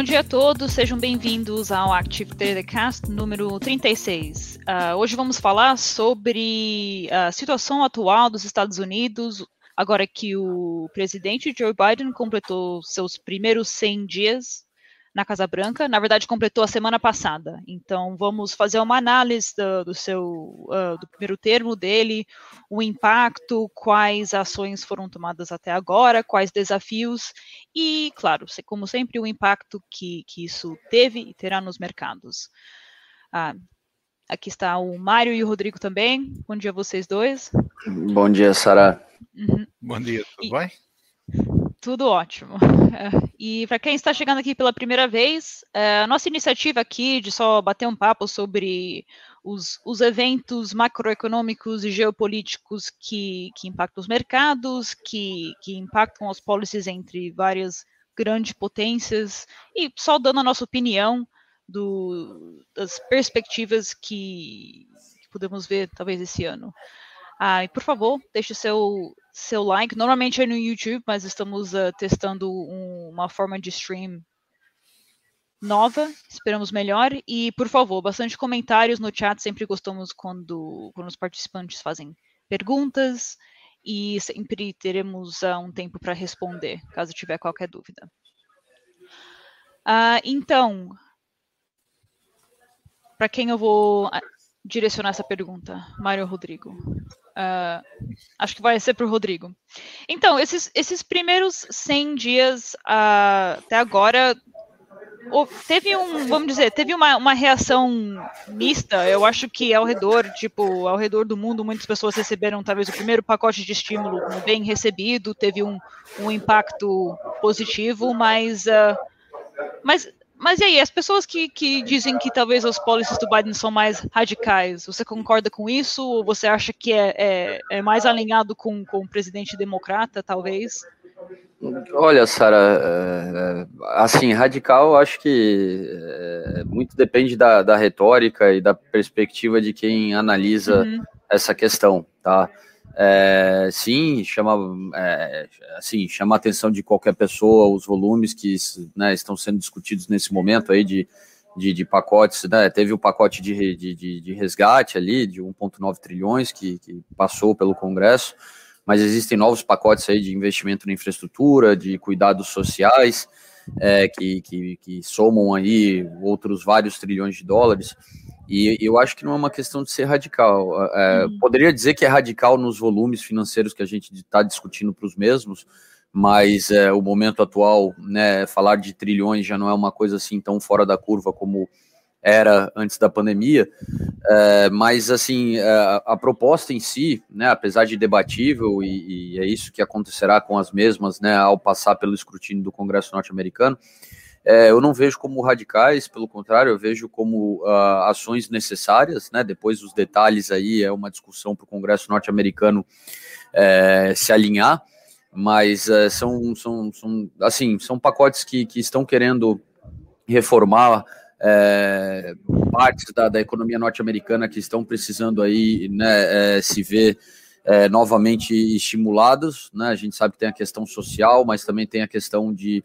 Bom dia a todos, sejam bem-vindos ao Active Telecast número 36. Uh, ah, hoje vamos falar sobre a situação atual dos Estados Unidos, agora que o presidente Joe Biden completou seus primeiros 100 dias na Casa Branca, na verdade completou a semana passada. Então vamos fazer uma análise do, do seu uh, do primeiro termo dele, o impacto, quais ações foram tomadas até agora, quais desafios e, claro, como sempre, o impacto que, que isso teve e terá nos mercados. Ah, aqui está o Mário e o Rodrigo também. Bom dia a vocês dois. Bom dia, Sara. Uhum. Bom dia, tudo e... bem? Tudo ótimo. É, e para quem está chegando aqui pela primeira vez, é, a nossa iniciativa aqui de só bater um papo sobre os, os eventos macroeconômicos e geopolíticos que, que impactam os mercados, que, que impactam as policies entre várias grandes potências, e só dando a nossa opinião do, das perspectivas que, que podemos ver talvez esse ano. Ah, e por favor, deixe seu, seu like. Normalmente é no YouTube, mas estamos uh, testando um, uma forma de stream nova. Esperamos melhor. E, por favor, bastante comentários no chat. Sempre gostamos quando, quando os participantes fazem perguntas. E sempre teremos uh, um tempo para responder, caso tiver qualquer dúvida. Uh, então, para quem eu vou direcionar essa pergunta, Mário Rodrigo? Uh, acho que vai ser para o Rodrigo. Então, esses, esses primeiros 100 dias uh, até agora, teve um, vamos dizer, teve uma, uma reação mista. Eu acho que ao redor, tipo, ao redor do mundo, muitas pessoas receberam talvez o primeiro pacote de estímulo bem recebido, teve um, um impacto positivo, mas, uh, mas mas e aí, as pessoas que, que dizem que talvez as policies do Biden são mais radicais, você concorda com isso? Ou você acha que é, é, é mais alinhado com, com o presidente democrata, talvez? Olha, Sara, é, é, assim, radical, acho que é, muito depende da, da retórica e da perspectiva de quem analisa uhum. essa questão, tá? É, sim, chama, é, assim, chama a atenção de qualquer pessoa os volumes que né, estão sendo discutidos nesse momento aí de, de, de pacotes, né, teve o pacote de, de, de resgate ali de 1,9 trilhões que, que passou pelo Congresso, mas existem novos pacotes aí de investimento na infraestrutura, de cuidados sociais, é, que, que, que somam aí outros vários trilhões de dólares. E eu acho que não é uma questão de ser radical. É, uhum. Poderia dizer que é radical nos volumes financeiros que a gente está discutindo para os mesmos, mas é, o momento atual, né, falar de trilhões já não é uma coisa assim tão fora da curva como era antes da pandemia. É, mas assim, é, a proposta em si, né, apesar de debatível, e, e, é isso que acontecerá com as mesmas, né, ao passar pelo escrutínio do Congresso norte-americano é, eu não vejo como radicais, pelo contrário, eu vejo como uh, ações necessárias, né? Depois os detalhes aí é uma discussão para o Congresso norte-americano é, se alinhar, mas é, são, são, são, assim, são pacotes que, que estão querendo reformar é, partes da, da economia norte-americana que estão precisando aí, né, é, se ver é, novamente estimulados, né? A gente sabe que tem a questão social, mas também tem a questão de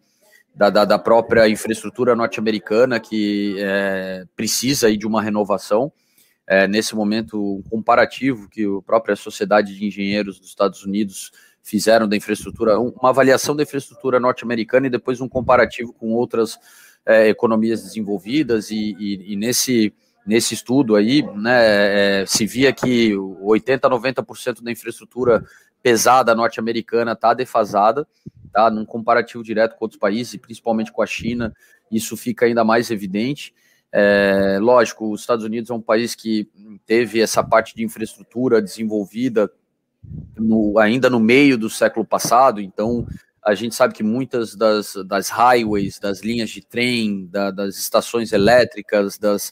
da, da, da própria infraestrutura norte-americana que é, precisa aí de uma renovação. É, nesse momento, um comparativo que a própria Sociedade de Engenheiros dos Estados Unidos fizeram da infraestrutura, uma avaliação da infraestrutura norte-americana e depois um comparativo com outras é, economias desenvolvidas e, e, e, nesse nesse estudo aí, né, é, se via que 80 90% da infraestrutura pesada norte-americana está defasada tá? Num comparativo direto com outros países, principalmente com a China, isso fica ainda mais evidente. É, lógico, os Estados Unidos é um país que teve essa parte de infraestrutura desenvolvida no, ainda no meio do século passado, então a gente sabe que muitas das, das highways, das linhas de trem, da, das estações elétricas, das,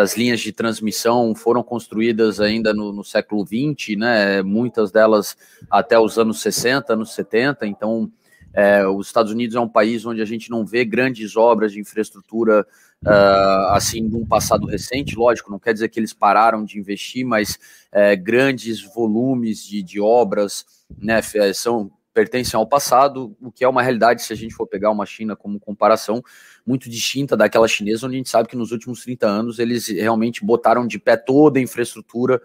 das linhas de transmissão foram construídas ainda no, no século XX, né? Muitas delas até os anos 60, anos 70, então é, os Estados Unidos é um país onde a gente não vê grandes obras de infraestrutura uh, assim, de um passado recente, lógico, não quer dizer que eles pararam de investir, mas é, grandes volumes de, de obras, né, são pertencem ao passado, o que é uma realidade se a gente for pegar uma China como comparação muito distinta daquela chinesa, onde a gente sabe que nos últimos 30 anos eles realmente botaram de pé toda a infraestrutura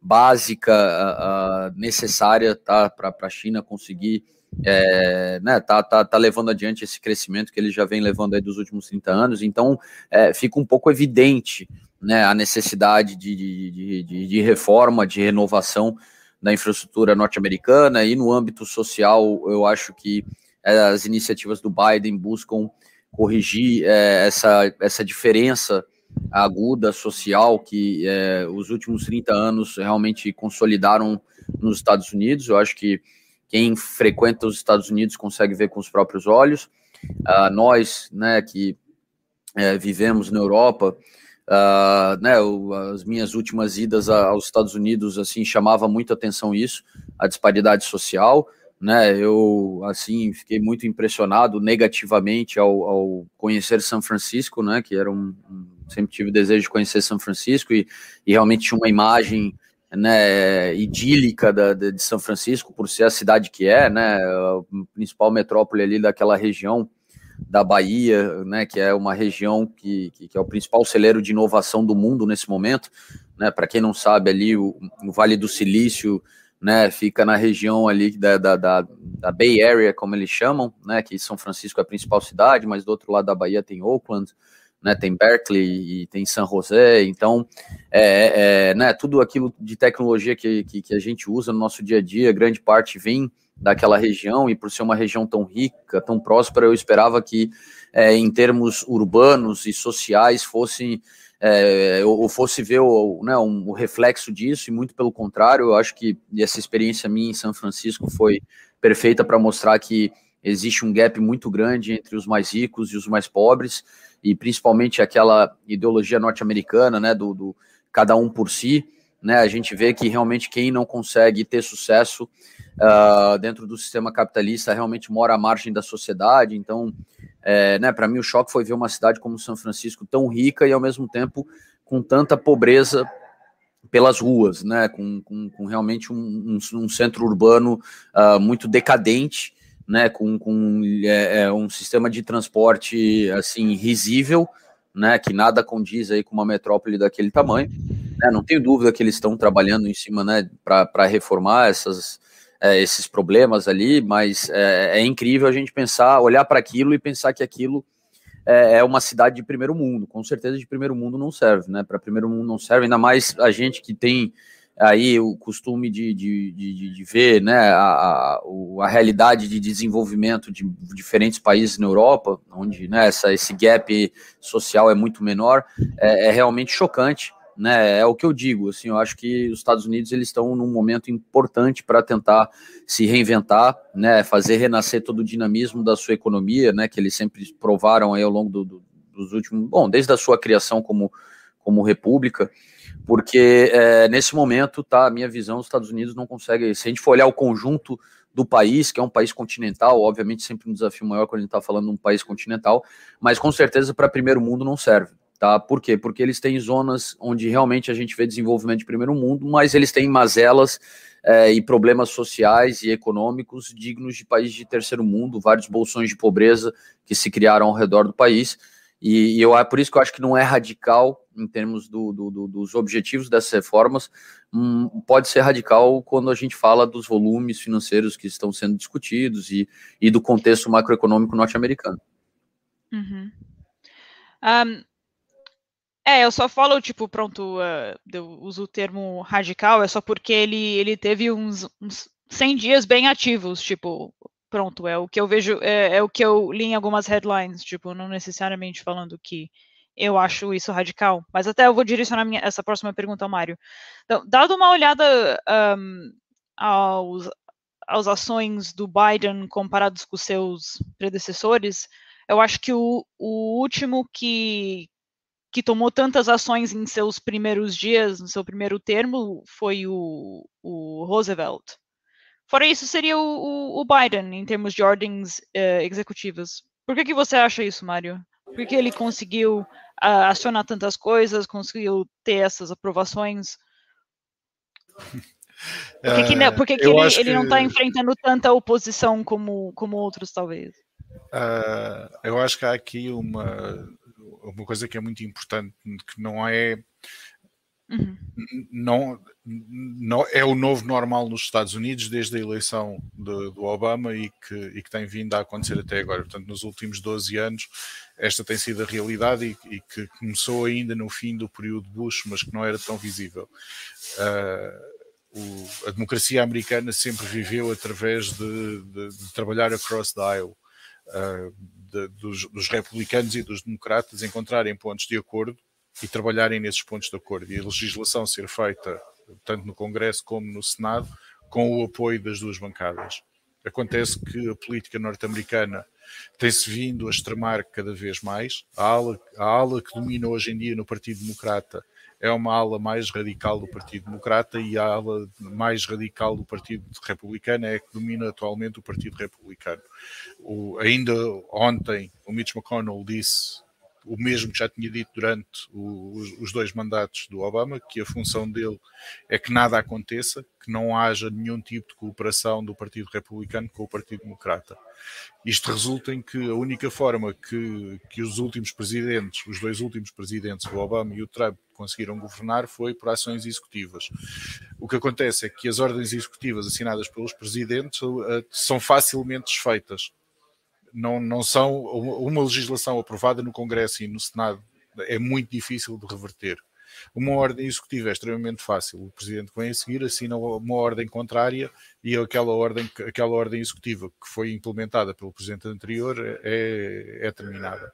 básica necessária tá, para a China conseguir é, né, tá, tá, tá levando adiante esse crescimento que ele já vem levando aí dos últimos 30 anos, então é, fica um pouco evidente né, a necessidade de, de, de, de reforma, de renovação da infraestrutura norte-americana e no âmbito social, eu acho que é, as iniciativas do Biden buscam corrigir é, essa, essa diferença aguda social que é, os últimos 30 anos realmente consolidaram nos Estados Unidos. Eu acho que quem frequenta os Estados Unidos consegue ver com os próprios olhos. Uh, nós, né, que é, vivemos na Europa, uh, né, o, as minhas últimas idas aos Estados Unidos, assim, chamava muita atenção isso, a disparidade social, né, eu, assim, fiquei muito impressionado negativamente ao, ao conhecer São Francisco, né, que era um, um, sempre tive o desejo de conhecer São Francisco e, e realmente tinha uma imagem né, idílica da, de São Francisco, por ser a cidade que é, né, a principal metrópole ali daquela região da Bahia, né, que é uma região que, que, que é o principal celeiro de inovação do mundo nesse momento, né, para quem não sabe ali, o, o, Vale do Silício, né, fica na região ali da, da, da, da Bay Area, como eles chamam, né, que São Francisco é a principal cidade, mas do outro lado da Bahia tem Oakland, né, tem Berkeley e tem San José, então é, é, né, tudo aquilo de tecnologia que, que, que, a gente usa no nosso dia a dia, grande parte vem daquela região, e por ser uma região tão rica, tão próspera, eu esperava que é, em termos urbanos e sociais fosse é, ou fosse ver o, né, um, o reflexo disso, e muito pelo contrário, eu acho que essa experiência minha em São Francisco foi perfeita para mostrar que existe um gap muito grande entre os mais ricos e os mais pobres, e principalmente aquela ideologia norte-americana, né, do, do, cada um por si, né, a gente vê que realmente quem não consegue ter sucesso uh, dentro do sistema capitalista realmente mora à margem da sociedade, então, é, né, para mim o choque foi ver uma cidade como São Francisco tão rica e ao mesmo tempo com tanta pobreza pelas ruas, né, com, com, com realmente um, um, um, centro urbano uh, muito decadente, né, com, com é, é, um sistema de transporte assim risível, né, que nada condiz aí com uma metrópole daquele tamanho. Né, não tenho dúvida que eles estão trabalhando em cima, né, para reformar essas, é, esses problemas ali, mas é, é, incrível a gente pensar, olhar para aquilo e pensar que aquilo é, é, uma cidade de primeiro mundo. Com certeza de primeiro mundo não serve, né? Para primeiro mundo não serve, ainda mais a gente que tem aí o costume de, de, de, de ver né, a, a, realidade de desenvolvimento de diferentes países na Europa, onde né, essa, esse gap social é muito menor, é, é, realmente chocante. Né, é o que eu digo, assim, eu acho que os Estados Unidos eles estão num momento importante para tentar se reinventar, né, fazer renascer todo o dinamismo da sua economia, né, que eles sempre provaram aí ao longo do, do, dos últimos, bom, desde a sua criação como, como república, porque é, nesse momento, tá, a minha visão, os Estados Unidos não consegue, se a gente for olhar o conjunto do país, que é um país continental, obviamente sempre um desafio maior quando a gente está falando de um país continental, mas com certeza para primeiro mundo não serve. Tá? Por quê? Porque eles têm zonas onde realmente a gente vê desenvolvimento de primeiro mundo, mas eles têm mazelas é, e problemas sociais e econômicos dignos de país de terceiro mundo, vários bolsões de pobreza que se criaram ao redor do país. E, e eu, é por isso que eu acho que não é radical em termos do, do, do, dos objetivos dessas reformas, hum, pode ser radical quando a gente fala dos volumes financeiros que estão sendo discutidos e, e do contexto macroeconômico norte-americano. Uhum. Um, é, eu só falo, tipo, pronto, uh, eu uso o termo radical, é só porque ele, ele teve uns, uns 100 dias bem ativos, tipo, pronto, é o que eu vejo, é, é, o que eu li em algumas headlines, tipo, não necessariamente falando que eu acho isso radical, mas até eu vou direcionar minha, essa próxima pergunta ao Mário. Então, dado uma olhada um, aos, aos ações do Biden comparados com seus predecessores, eu acho que o, o último que, que tomou tantas ações em seus primeiros dias, no seu primeiro termo, foi o, o Roosevelt. Fora isso, seria o, o, Biden, em termos de ordens uh, executivas. Por que, que você acha isso, Mário? Por que ele conseguiu acionar tantas coisas, conseguiu ter essas aprovações? Por que, que, uh, por que, que ele, ele não está enfrentando tanta oposição como, como outros, talvez? Uh, eu acho que há aqui uma, uma coisa que é muito importante, que não é. Uhum. Não, não, é o novo normal nos Estados Unidos desde a eleição de, do Obama e que, e que tem vindo a acontecer até agora. Portanto, nos últimos 12 anos, esta tem sido a realidade e, e que começou ainda no fim do período Bush, mas que não era tão visível. Uh, o, a democracia americana sempre viveu através de, de, de trabalhar across the aisle, uh, de, dos, dos, republicanos e dos democratas encontrarem pontos de acordo e trabalharem nesses pontos de acordo e a legislação ser feita tanto no Congresso como no Senado com o apoio das duas bancadas. Acontece que a política norte-americana tem-se vindo a extremar cada vez mais. A ala, a ala que domina hoje em dia no Partido Democrata é uma ala mais radical do Partido Democrata e a ala mais radical do Partido Republicano é a que domina atualmente o Partido Republicano. O, ainda ontem o Mitch McConnell disse o mesmo que já tinha dito durante o, os, os, dois mandatos do Obama, que a função dele é que nada aconteça, que não haja nenhum tipo de cooperação do Partido Republicano com o Partido Democrata. Isto resulta em que a única forma que, que os últimos presidentes, os dois últimos presidentes, o Obama e o Trump, conseguiram governar foi por ações executivas. O que acontece é que as ordens executivas assinadas pelos presidentes uh, são facilmente desfeitas não, não são uma legislação aprovada no Congresso e no Senado é muito difícil de reverter. Uma ordem executiva é extremamente fácil. O presidente vem a seguir assina uma ordem contrária e aquela ordem, aquela ordem executiva que foi implementada pelo presidente anterior é, é terminada.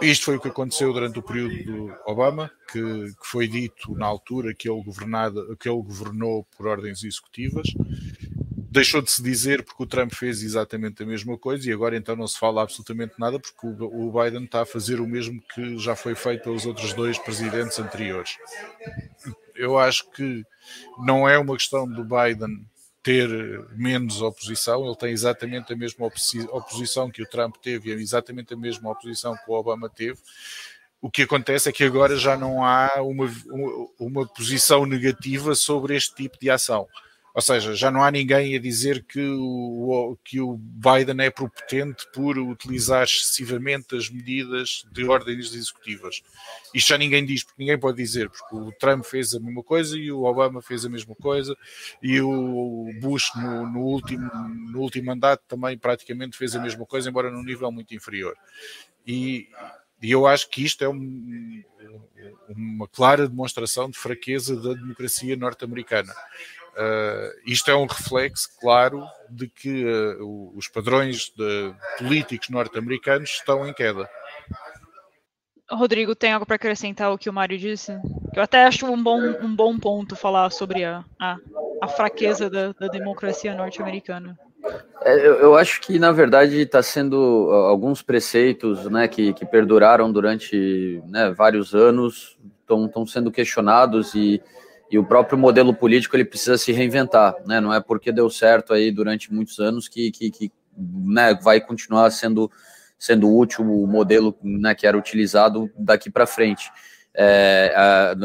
Isto foi o que aconteceu durante o período do Obama, que, que foi dito na altura que ele, governado, que ele governou por ordens executivas deixou de se dizer porque o Trump fez exatamente a mesma coisa e agora então não se fala absolutamente nada porque o, Biden está a fazer o mesmo que já foi feito pelos outros dois presidentes anteriores. Eu acho que não é uma questão do Biden ter menos oposição, ele tem exatamente a mesma oposição que o Trump teve, exatamente a mesma oposição que o Obama teve. O que acontece é que agora já não há uma, uma, uma posição negativa sobre este tipo de ação ou seja, já não há ninguém a dizer que o, que o Biden é propotente por utilizar excessivamente as medidas de ordens executivas. Isto já ninguém diz, porque ninguém pode dizer, porque o Trump fez a mesma coisa e o Obama fez a mesma coisa e o Bush no, no último, no último mandato também praticamente fez a mesma coisa, embora num nível muito inferior. E, e eu acho que isto é um, uma clara demonstração de fraqueza da democracia norte-americana. Uh, isto é um reflexo, claro, de que uh, os padrões de políticos norte-americanos estão em queda. Rodrigo, tem algo para acrescentar ao que o Mário disse? Eu até acho um bom, um bom ponto falar sobre a, a, a fraqueza da, da democracia norte-americana. É, eu, eu, acho que, na verdade, está sendo alguns preceitos né, que, que perduraram durante né, vários anos, estão sendo questionados e e o próprio modelo político ele precisa se reinventar, né? Não é porque deu certo aí durante muitos anos que, que, que né, vai continuar sendo sendo útil o modelo né, que era utilizado daqui para frente. É,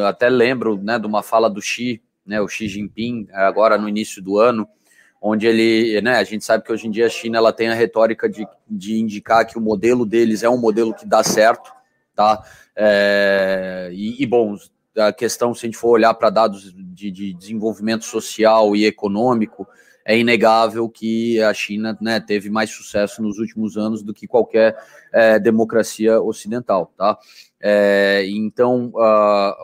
até lembro né, de uma fala do Xi, né, o Xi Jinping, agora no início do ano, onde ele, né, a gente sabe que hoje em dia a China ela tem a retórica de, de indicar que o modelo deles é um modelo que dá certo, tá? É, e, e bom, a questão, se a gente for olhar para dados de, de, desenvolvimento social e econômico, é inegável que a China né, teve mais sucesso nos últimos anos do que qualquer é, democracia ocidental, tá? É, então a,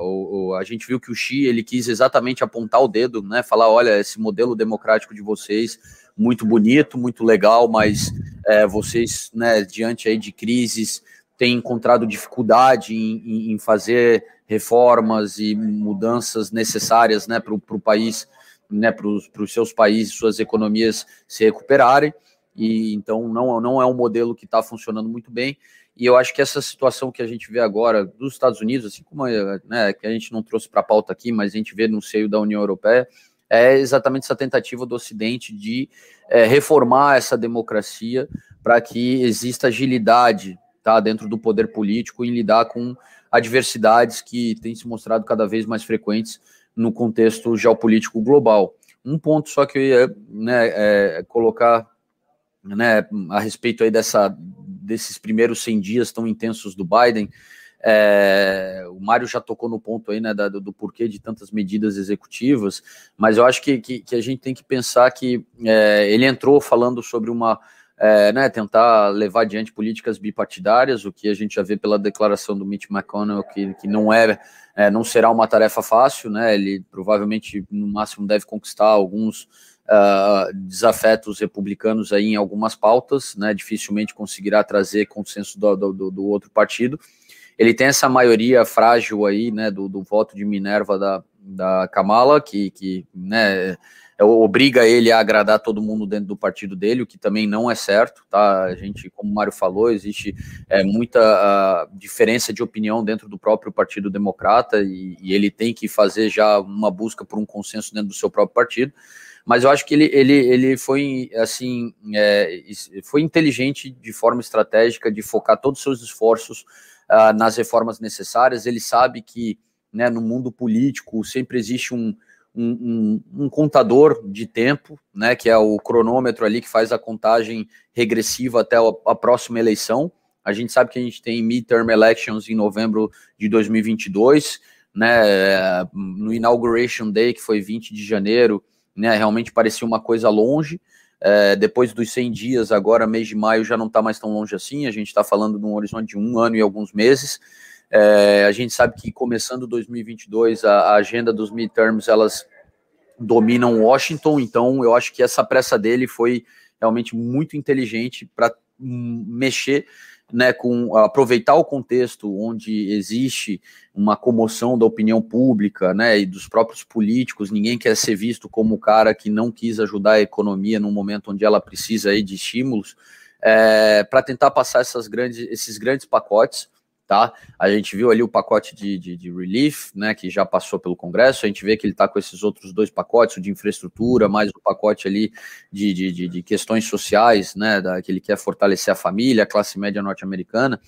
a, gente viu que o Xi ele quis exatamente apontar o dedo, né? Falar, olha, esse modelo democrático de vocês muito bonito, muito legal, mas é, vocês, né, diante aí de crises, têm encontrado dificuldade em, em, em fazer reformas e mudanças necessárias né, para o país, né, para os seus países, suas economias se recuperarem. E então não, não é um modelo que está funcionando muito bem. E eu acho que essa situação que a gente vê agora dos Estados Unidos, assim como né, que a gente não trouxe para a pauta aqui, mas a gente vê no seio da União Europeia, é exatamente essa tentativa do Ocidente de é, reformar essa democracia para que exista agilidade tá, dentro do poder político em lidar com adversidades que têm se mostrado cada vez mais frequentes no contexto geopolítico global. Um ponto só que eu ia né, é, colocar né, a respeito aí dessa, desses primeiros 100 dias tão intensos do Biden, é, o Mário já tocou no ponto aí, né, da, do, do, porquê de tantas medidas executivas, mas eu acho que, que, que a gente tem que pensar que é, ele entrou falando sobre uma é, né, tentar levar adiante políticas bipartidárias, o que a gente já vê pela declaração do Mitch McConnell, que, que não é, é, não será uma tarefa fácil, né, ele provavelmente no máximo deve conquistar alguns uh, desafetos republicanos aí em algumas pautas, né, dificilmente conseguirá trazer consenso do, do, do outro partido, ele tem essa maioria frágil aí, né, do, do voto de Minerva da, da Kamala, que, que né, obriga ele a agradar todo mundo dentro do partido dele, o que também não é certo, tá? A gente, como o Mário falou, existe é, muita diferença de opinião dentro do próprio Partido Democrata e, e, ele tem que fazer já uma busca por um consenso dentro do seu próprio partido. Mas eu acho que ele, ele, ele foi assim é, foi inteligente de forma estratégica de focar todos os seus esforços uh, nas reformas necessárias. Ele sabe que né, no mundo político sempre existe um, um, um, contador de tempo, né, que é o cronômetro ali que faz a contagem regressiva até a, próxima eleição. A gente sabe que a gente tem midterm elections em novembro de 2022, né, no Inauguration Day, que foi 20 de janeiro, né, realmente parecia uma coisa longe. É, depois dos 100 dias, agora mês de maio já não está mais tão longe assim, a gente está falando de um horizonte de um ano e alguns meses. É, a gente sabe que começando 2022, a, a, agenda dos midterms, elas dominam Washington, então eu acho que essa pressa dele foi realmente muito inteligente para mexer né, com aproveitar o contexto onde existe uma comoção da opinião pública, né, e dos próprios políticos, ninguém quer ser visto como o cara que não quis ajudar a economia num momento onde ela precisa aí de estímulos, é, para tentar passar essas grandes, esses grandes pacotes tá? A gente viu ali o pacote de, de, de, relief, né, que já passou pelo Congresso, a gente vê que ele está com esses outros dois pacotes, o de infraestrutura, mais o pacote ali de, de, de, questões sociais, né, da, que ele quer fortalecer a família, a classe média norte-americana,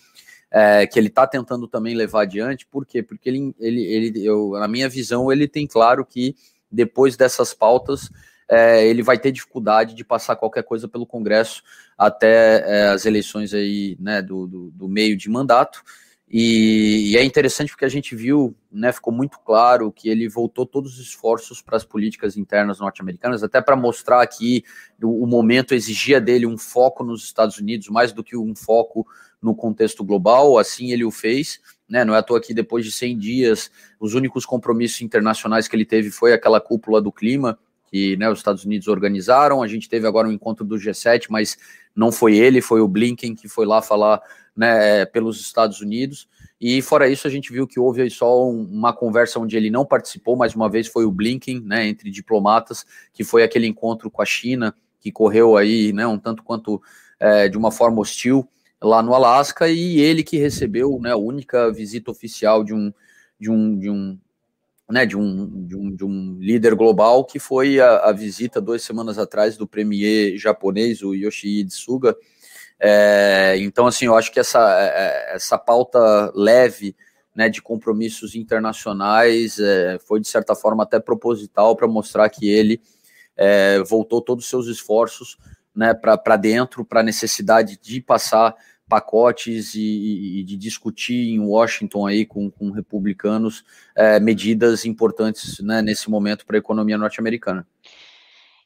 é, que ele está tentando também levar adiante, por quê? Porque ele, ele, ele eu, na minha visão, ele tem claro que depois dessas pautas, é, ele vai ter dificuldade de passar qualquer coisa pelo Congresso até é, as eleições aí, né, do, do, do meio de mandato, e, e, é interessante porque a gente viu, né, ficou muito claro que ele voltou todos os esforços para as políticas internas norte-americanas, até para mostrar que o, o, momento exigia dele um foco nos Estados Unidos mais do que um foco no contexto global, assim ele o fez. Né, não é à toa que depois de 100 dias, os únicos compromissos internacionais que ele teve foi aquela cúpula do clima, que né, os Estados Unidos organizaram. A gente teve agora um encontro do G7, mas não foi ele, foi o Blinken que foi lá falar né, pelos Estados Unidos. E fora isso, a gente viu que houve aí só um, uma conversa onde ele não participou, mais uma vez foi o Blinken, né, entre diplomatas, que foi aquele encontro com a China, que correu aí, né, um tanto quanto é, de uma forma hostil lá no Alasca, e ele que recebeu, né, a única visita oficial de um, de um, de um, né, de um, de um, de um líder global, que foi a, a visita duas semanas atrás do premier japonês, o Yoshihide Suga, é, então, assim, eu acho que essa, é, é, essa pauta leve né, de compromissos internacionais é, foi, de certa forma, até proposital para mostrar que ele é, voltou todos os seus esforços né, para dentro, para a necessidade de passar pacotes e, e, de discutir em Washington aí com, com republicanos é, medidas importantes né, nesse momento para a economia norte-americana.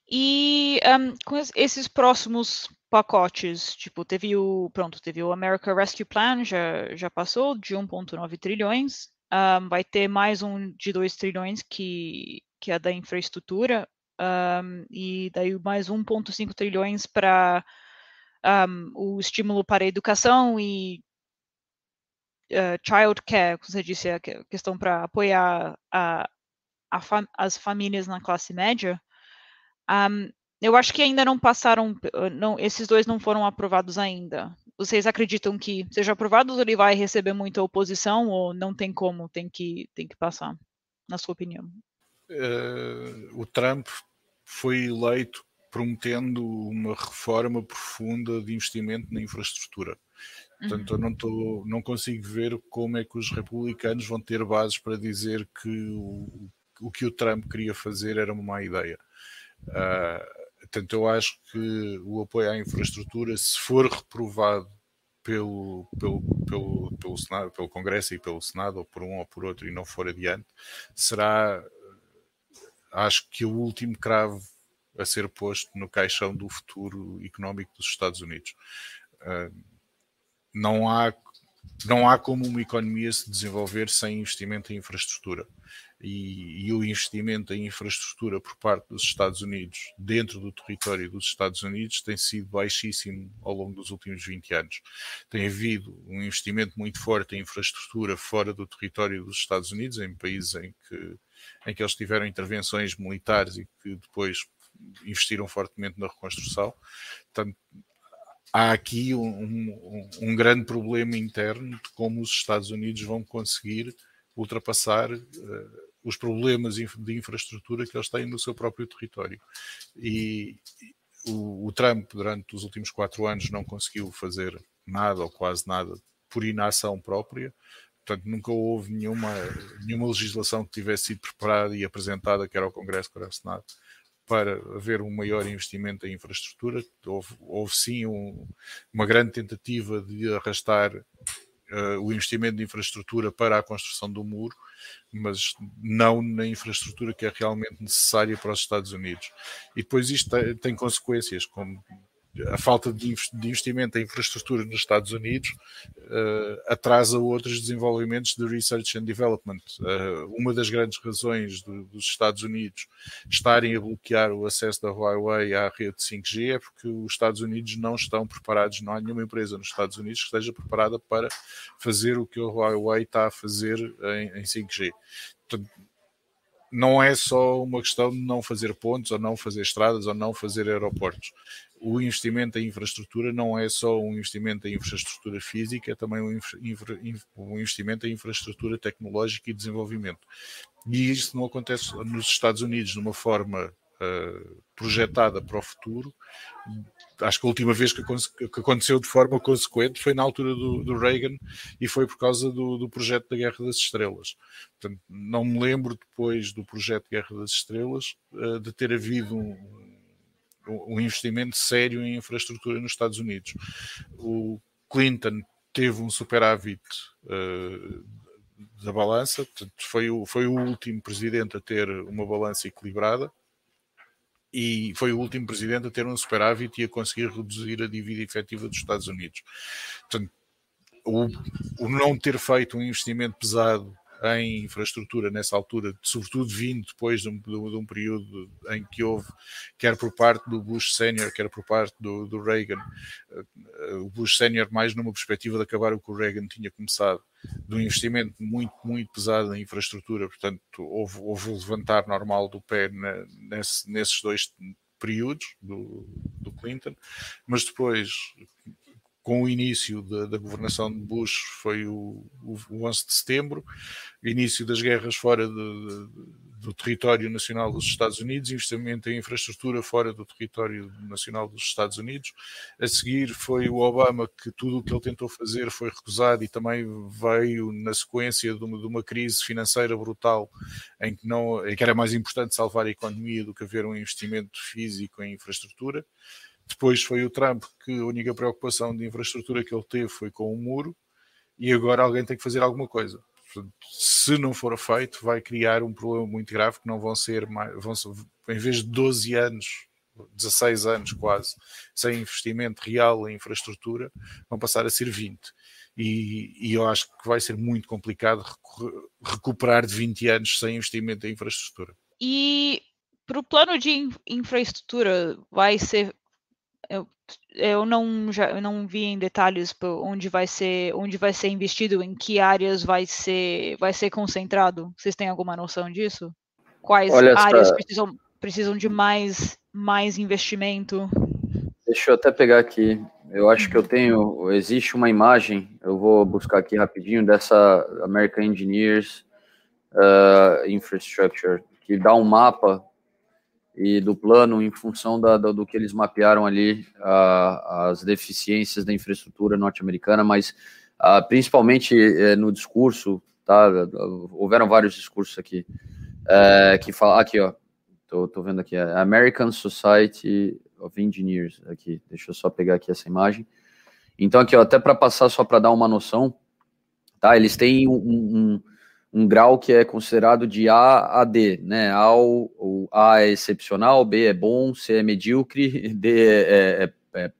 E um, com esses próximos pacotes, tipo, teve o, pronto, teve o America Rescue Plan, já, já passou, de 1,9 trilhões, um, vai ter mais um de 2 trilhões que, que é da infraestrutura, um, e daí mais 1,5 trilhões para o estímulo para a educação e uh, child care, como você disse, a questão para apoiar a, a fam as famílias na classe média, um, eu acho que ainda não passaram, não, esses dois não foram aprovados ainda. Vocês acreditam que seja aprovado ele vai receber muita oposição ou não tem como, tem que, tem que passar, na sua opinião? Uh, o Trump foi eleito prometendo uma reforma profunda de investimento na infraestrutura. Portanto, eu não, tô, não consigo ver como é que os republicanos vão ter bases para dizer que o, o que o Trump queria fazer era uma má ideia. Uh, portanto, eu acho que o apoio à infraestrutura, se for reprovado pelo, pelo, pelo, pelo, Senado, pelo Congresso e pelo Senado, ou por um ou por outro, e não for adiante, será, acho que, o último cravo a ser posto no caixão do futuro económico dos Estados Unidos. Uh, não há não há como uma economia se desenvolver sem investimento em infraestrutura. E, e, o investimento em infraestrutura por parte dos Estados Unidos, dentro do território dos Estados Unidos, tem sido baixíssimo ao longo dos últimos 20 anos. Tem havido um investimento muito forte em infraestrutura fora do território dos Estados Unidos, em países em que, em que eles tiveram intervenções militares e que depois investiram fortemente na reconstrução. Portanto, há aqui um, um, um, grande problema interno de como os Estados Unidos vão conseguir ultrapassar uh, os problemas de infraestrutura que eles têm no seu próprio território. E, o, o, Trump, durante os últimos quatro anos, não conseguiu fazer nada ou quase nada por inação própria. Portanto, nunca houve nenhuma, nenhuma legislação que tivesse sido preparada e apresentada, quer ao Congresso, quer ao Senado, para haver um maior investimento em infraestrutura. Houve, houve sim um, uma grande tentativa de arrastar uh, o investimento de infraestrutura para a construção do muro, mas não na infraestrutura que é realmente necessária para os Estados Unidos. E depois isto tem, tem consequências, como a falta de investimento em infraestrutura nos Estados Unidos uh, atrasa outros desenvolvimentos de research and development. Uh, uma das grandes razões do, dos Estados Unidos estarem a bloquear o acesso da Huawei à rede 5G é porque os Estados Unidos não estão preparados, não há nenhuma empresa nos Estados Unidos que esteja preparada para fazer o que a Huawei está a fazer em, em 5G. Portanto, não é só uma questão de não fazer pontos, ou não fazer estradas, ou não fazer aeroportos o investimento em infraestrutura não é só um investimento em infraestrutura física, é também um, infra, um investimento em infraestrutura tecnológica e desenvolvimento. E isso não acontece nos Estados Unidos de uma forma uh, projetada para o futuro. Acho que a última vez que, aconteceu de forma consequente foi na altura do, do Reagan e foi por causa do, do, projeto da Guerra das Estrelas. Portanto, não me lembro depois do projeto Guerra das Estrelas uh, de ter havido um um investimento sério em infraestrutura nos Estados Unidos. O Clinton teve um superávit uh, da balança, foi, o, foi o último presidente a ter uma balança equilibrada e foi o último presidente a ter um superávit e a conseguir reduzir a dívida efetiva dos Estados Unidos. Portanto, o, o não ter feito um investimento pesado em infraestrutura nessa altura, sobretudo vindo depois de um, de um, período em que houve, quer por parte do Bush Senior, quer por parte do, do Reagan, uh, o Bush Senior mais numa perspectiva de acabar o que o Reagan tinha começado, de um investimento muito, muito pesado em infraestrutura, portanto houve, houve o levantar normal do pé na, nesse, nesses dois períodos do, do Clinton, mas depois com o início da, da, governação de Bush foi o, o, o 11 de setembro, início das guerras fora de, de, do território nacional dos Estados Unidos, investimento em infraestrutura fora do território nacional dos Estados Unidos. A seguir foi o Obama, que tudo o que ele tentou fazer foi recusado e também veio na sequência de uma, de uma crise financeira brutal, em que, não, em que era mais importante salvar a economia do que haver um investimento físico em infraestrutura. Depois foi o Trump, que a única preocupação de infraestrutura que ele teve foi com o muro, e agora alguém tem que fazer alguma coisa. Se não for feito, vai criar um problema muito grave que não vão ser mais, vão ser, em vez de 12 anos, 16 anos quase, sem investimento real em infraestrutura, vão passar a ser 20. E, e eu acho que vai ser muito complicado recuperar de 20 anos sem investimento em infraestrutura. E para o plano de infraestrutura vai ser eu, eu não já eu não vi em detalhes onde vai ser onde vai ser investido, em que áreas vai ser vai ser concentrado. Vocês têm alguma noção disso? Quais Olha áreas essa... precisam precisam de mais mais investimento? Deixa eu até pegar aqui. Eu acho que eu tenho. Existe uma imagem. Eu vou buscar aqui rapidinho dessa American Engineers uh, Infrastructure que dá um mapa e do plano em função da, do, do, que eles mapearam ali, uh, as deficiências da infraestrutura norte-americana, mas uh, principalmente uh, no discurso, tá? Houveram vários discursos aqui uh, que falam aqui, ó, tô, tô vendo aqui, American Society of Engineers, aqui, deixa eu só pegar aqui essa imagem. Então aqui, ó, até para passar só para dar uma noção, tá? Eles têm um, um um grau que é considerado de A a D, né? A, o, a é excepcional, B é bom, C é medíocre, D é, é, é, é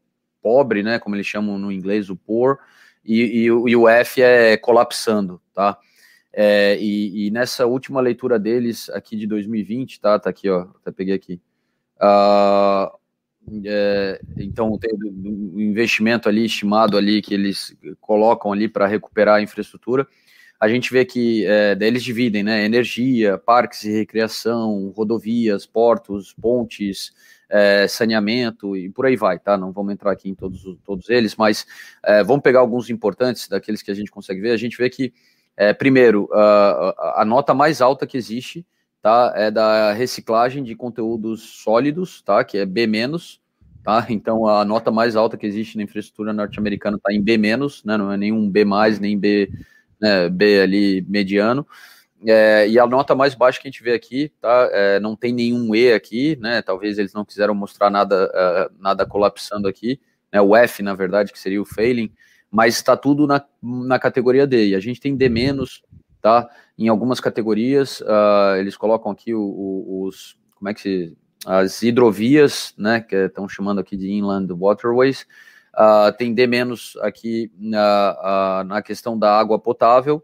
pobre, né? Como eles chamam no inglês, o poor, e, e, e o F é colapsando, tá? É, e, e, nessa última leitura deles aqui de 2020, tá? Tá aqui, ó, até peguei aqui. Uh, é, então tem o investimento ali estimado ali que eles colocam ali para recuperar a infraestrutura a gente vê que é, eles dividem, né? Energia, parques e recreação, rodovias, portos, pontes, é, saneamento e por aí vai, tá? Não vamos entrar aqui em todos, todos eles, mas é, vamos pegar alguns importantes daqueles que a gente consegue ver. A gente vê que, é, primeiro, a, a nota mais alta que existe, tá? É da reciclagem de conteúdos sólidos, tá? Que é B-, tá? Então a nota mais alta que existe na infraestrutura norte-americana está em B-, né? Não é nenhum B+, nem B né, B ali mediano. É, e a nota mais baixa que a gente vê aqui, tá? É, não tem nenhum E aqui, né? Talvez eles não quiseram mostrar nada, uh, nada colapsando aqui, né? O F, na verdade, que seria o failing, mas está tudo na, na categoria D. E a gente tem D menos, tá? Em algumas categorias, uh, eles colocam aqui o, o, os, como é que se, as hidrovias, né? Que estão chamando aqui de inland waterways. D menos aqui na, uh, na questão da água potável,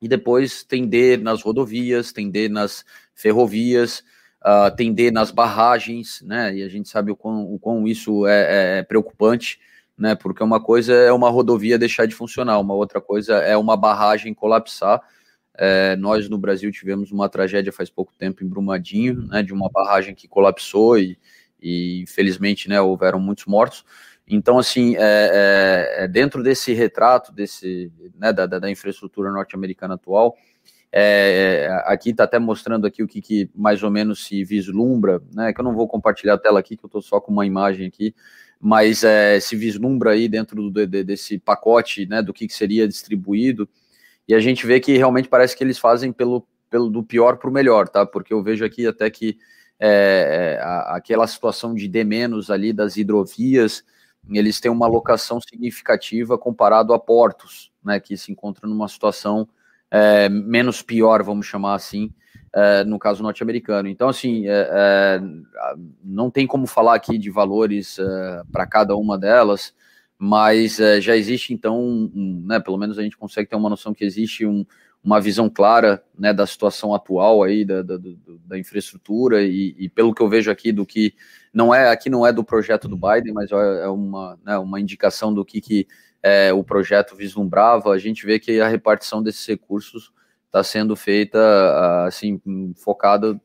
e depois tem D nas rodovias, tem D nas ferrovias, uh, tem D nas barragens, né? E a gente sabe o quão, o quão isso é, é, é, preocupante, né? Porque uma coisa é uma rodovia deixar de funcionar, uma outra coisa é uma barragem colapsar. É, nós no Brasil tivemos uma tragédia faz pouco tempo em Brumadinho, né? De uma barragem que colapsou e, e infelizmente, né? Houveram muitos mortos. Então, assim, é, é, é, dentro desse retrato desse, né, da, da infraestrutura norte-americana atual, é, é aqui está até mostrando aqui o que, que, mais ou menos se vislumbra, né, que eu não vou compartilhar a tela aqui, que eu estou só com uma imagem aqui, mas é, se vislumbra aí dentro do, de, desse pacote, né, do que, que seria distribuído, e a gente vê que realmente parece que eles fazem pelo, pelo do pior para o melhor, tá? Porque eu vejo aqui até que é, a, aquela situação de D- ali das hidrovias, eles têm uma alocação significativa comparado a portos, né, que se encontram numa situação é, menos pior, vamos chamar assim, é, no caso norte-americano. Então, assim, é, é não tem como falar aqui de valores é, para cada uma delas, mas é, já existe, então, um, né, pelo menos a gente consegue ter uma noção que existe um, uma visão clara né, da situação atual aí da, da, da infraestrutura e, e, pelo que eu vejo aqui do que não é aqui não é do projeto do Biden, mas é, é uma, né, uma indicação do que, que é, o projeto vislumbrava. A gente vê que a repartição desses recursos está sendo feita assim focada,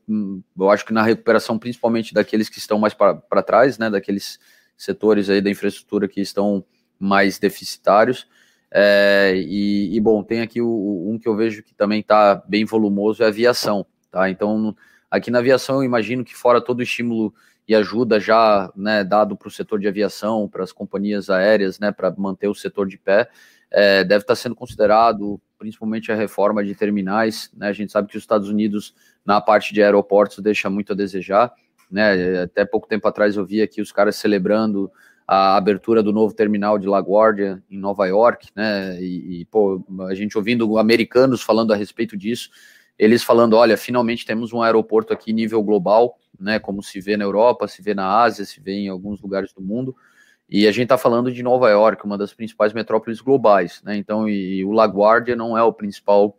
eu acho que na recuperação principalmente daqueles que estão mais para trás, né, daqueles setores aí da infraestrutura que estão mais deficitários é, e, e, bom, tem aqui o, um que eu vejo que também está bem volumoso, é a aviação. Tá? Então, aqui na aviação, eu imagino que fora todo o estímulo e ajuda já né, dado para o setor de aviação, para as companhias aéreas, né, para manter o setor de pé, é, deve estar tá sendo considerado principalmente a reforma de terminais. Né, a gente sabe que os Estados Unidos, na parte de aeroportos, deixa muito a desejar. Né, até pouco tempo atrás eu vi aqui os caras celebrando a abertura do novo terminal de LaGuardia em Nova York, né? E, e, pô, a gente ouvindo americanos falando a respeito disso, eles falando, olha, finalmente temos um aeroporto aqui nível global, né? Como se vê na Europa, se vê na Ásia, se vê em alguns lugares do mundo. E a gente está falando de Nova York, uma das principais metrópoles globais, né? Então, e, e o LaGuardia não é o principal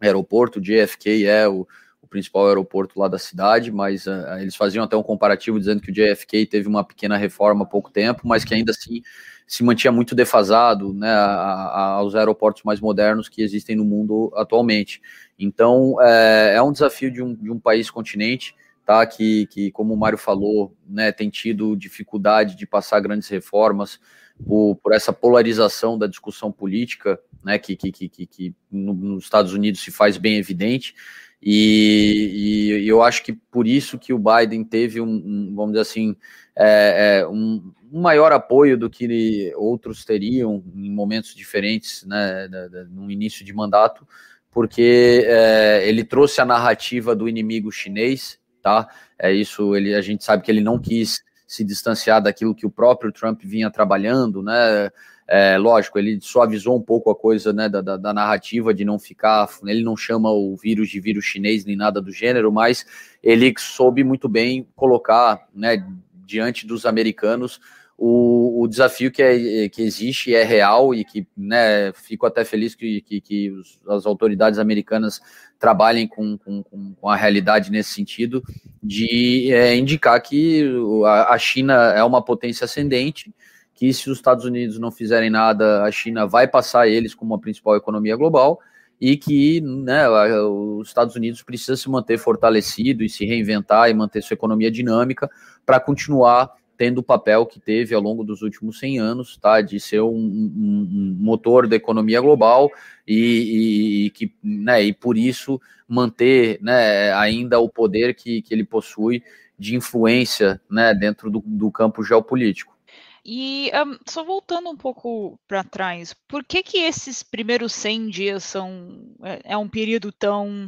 aeroporto, o JFK é o, principal aeroporto lá da cidade, mas uh, eles faziam até um comparativo dizendo que o JFK teve uma pequena reforma há pouco tempo, mas que ainda assim se mantinha muito defasado né, a, a, aos aeroportos mais modernos que existem no mundo atualmente. Então, é, é um desafio de um, de um país continente, tá, que, que, como o Mário falou, né, tem tido dificuldade de passar grandes reformas por, por essa polarização da discussão política, né, que, que, que, que nos Estados Unidos se faz bem evidente, E, e, eu acho que por isso que o Biden teve um, um vamos dizer assim, é, é, um, um, maior apoio do que outros teriam em momentos diferentes, né, no início de mandato, porque é, ele trouxe a narrativa do inimigo chinês, tá? É isso, ele, a gente sabe que ele não quis se distanciar daquilo que o próprio Trump vinha trabalhando, né? É, lógico, ele suavizou um pouco a coisa né, da, da, da, narrativa de não ficar. Ele não chama o vírus de vírus chinês nem nada do gênero, mas ele soube muito bem colocar né, diante dos americanos o, o desafio que, é, que existe é real e que né, fico até feliz que, que, que os, as autoridades americanas trabalhem com, com, com, a realidade nesse sentido, de é, indicar que a, a China é uma potência ascendente que se os Estados Unidos não fizerem nada, a China vai passar eles como a principal economia global e que né, os Estados Unidos precisa se manter fortalecido e se reinventar e manter sua economia dinâmica para continuar tendo o papel que teve ao longo dos últimos 100 anos, tá, de ser um, um, um motor da economia global e, e, que, né, e por isso manter né, ainda o poder que, que ele possui de influência né, dentro do, do campo geopolítico. E um, só voltando um pouco para trás, por que que esses primeiros 100 dias são é, é um período tão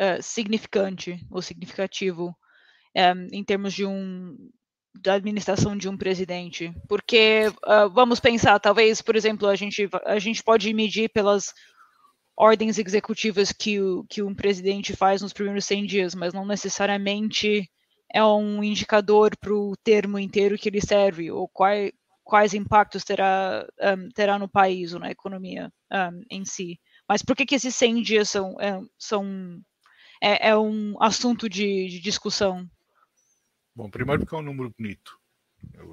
uh, significante ou significativo um, em termos de um da administração de um presidente? Porque uh, vamos pensar, talvez, por exemplo, a gente a gente pode medir pelas ordens executivas que, o, que um presidente faz nos primeiros 100 dias, mas não necessariamente é um indicador para o termo inteiro que ele serve, ou quais, quais impactos terá, um, terá no país ou na economia um, em si. Mas por que, que esses 100 dias são, é, são é, é um assunto de, de, discussão? Bom, primeiro porque é um número bonito.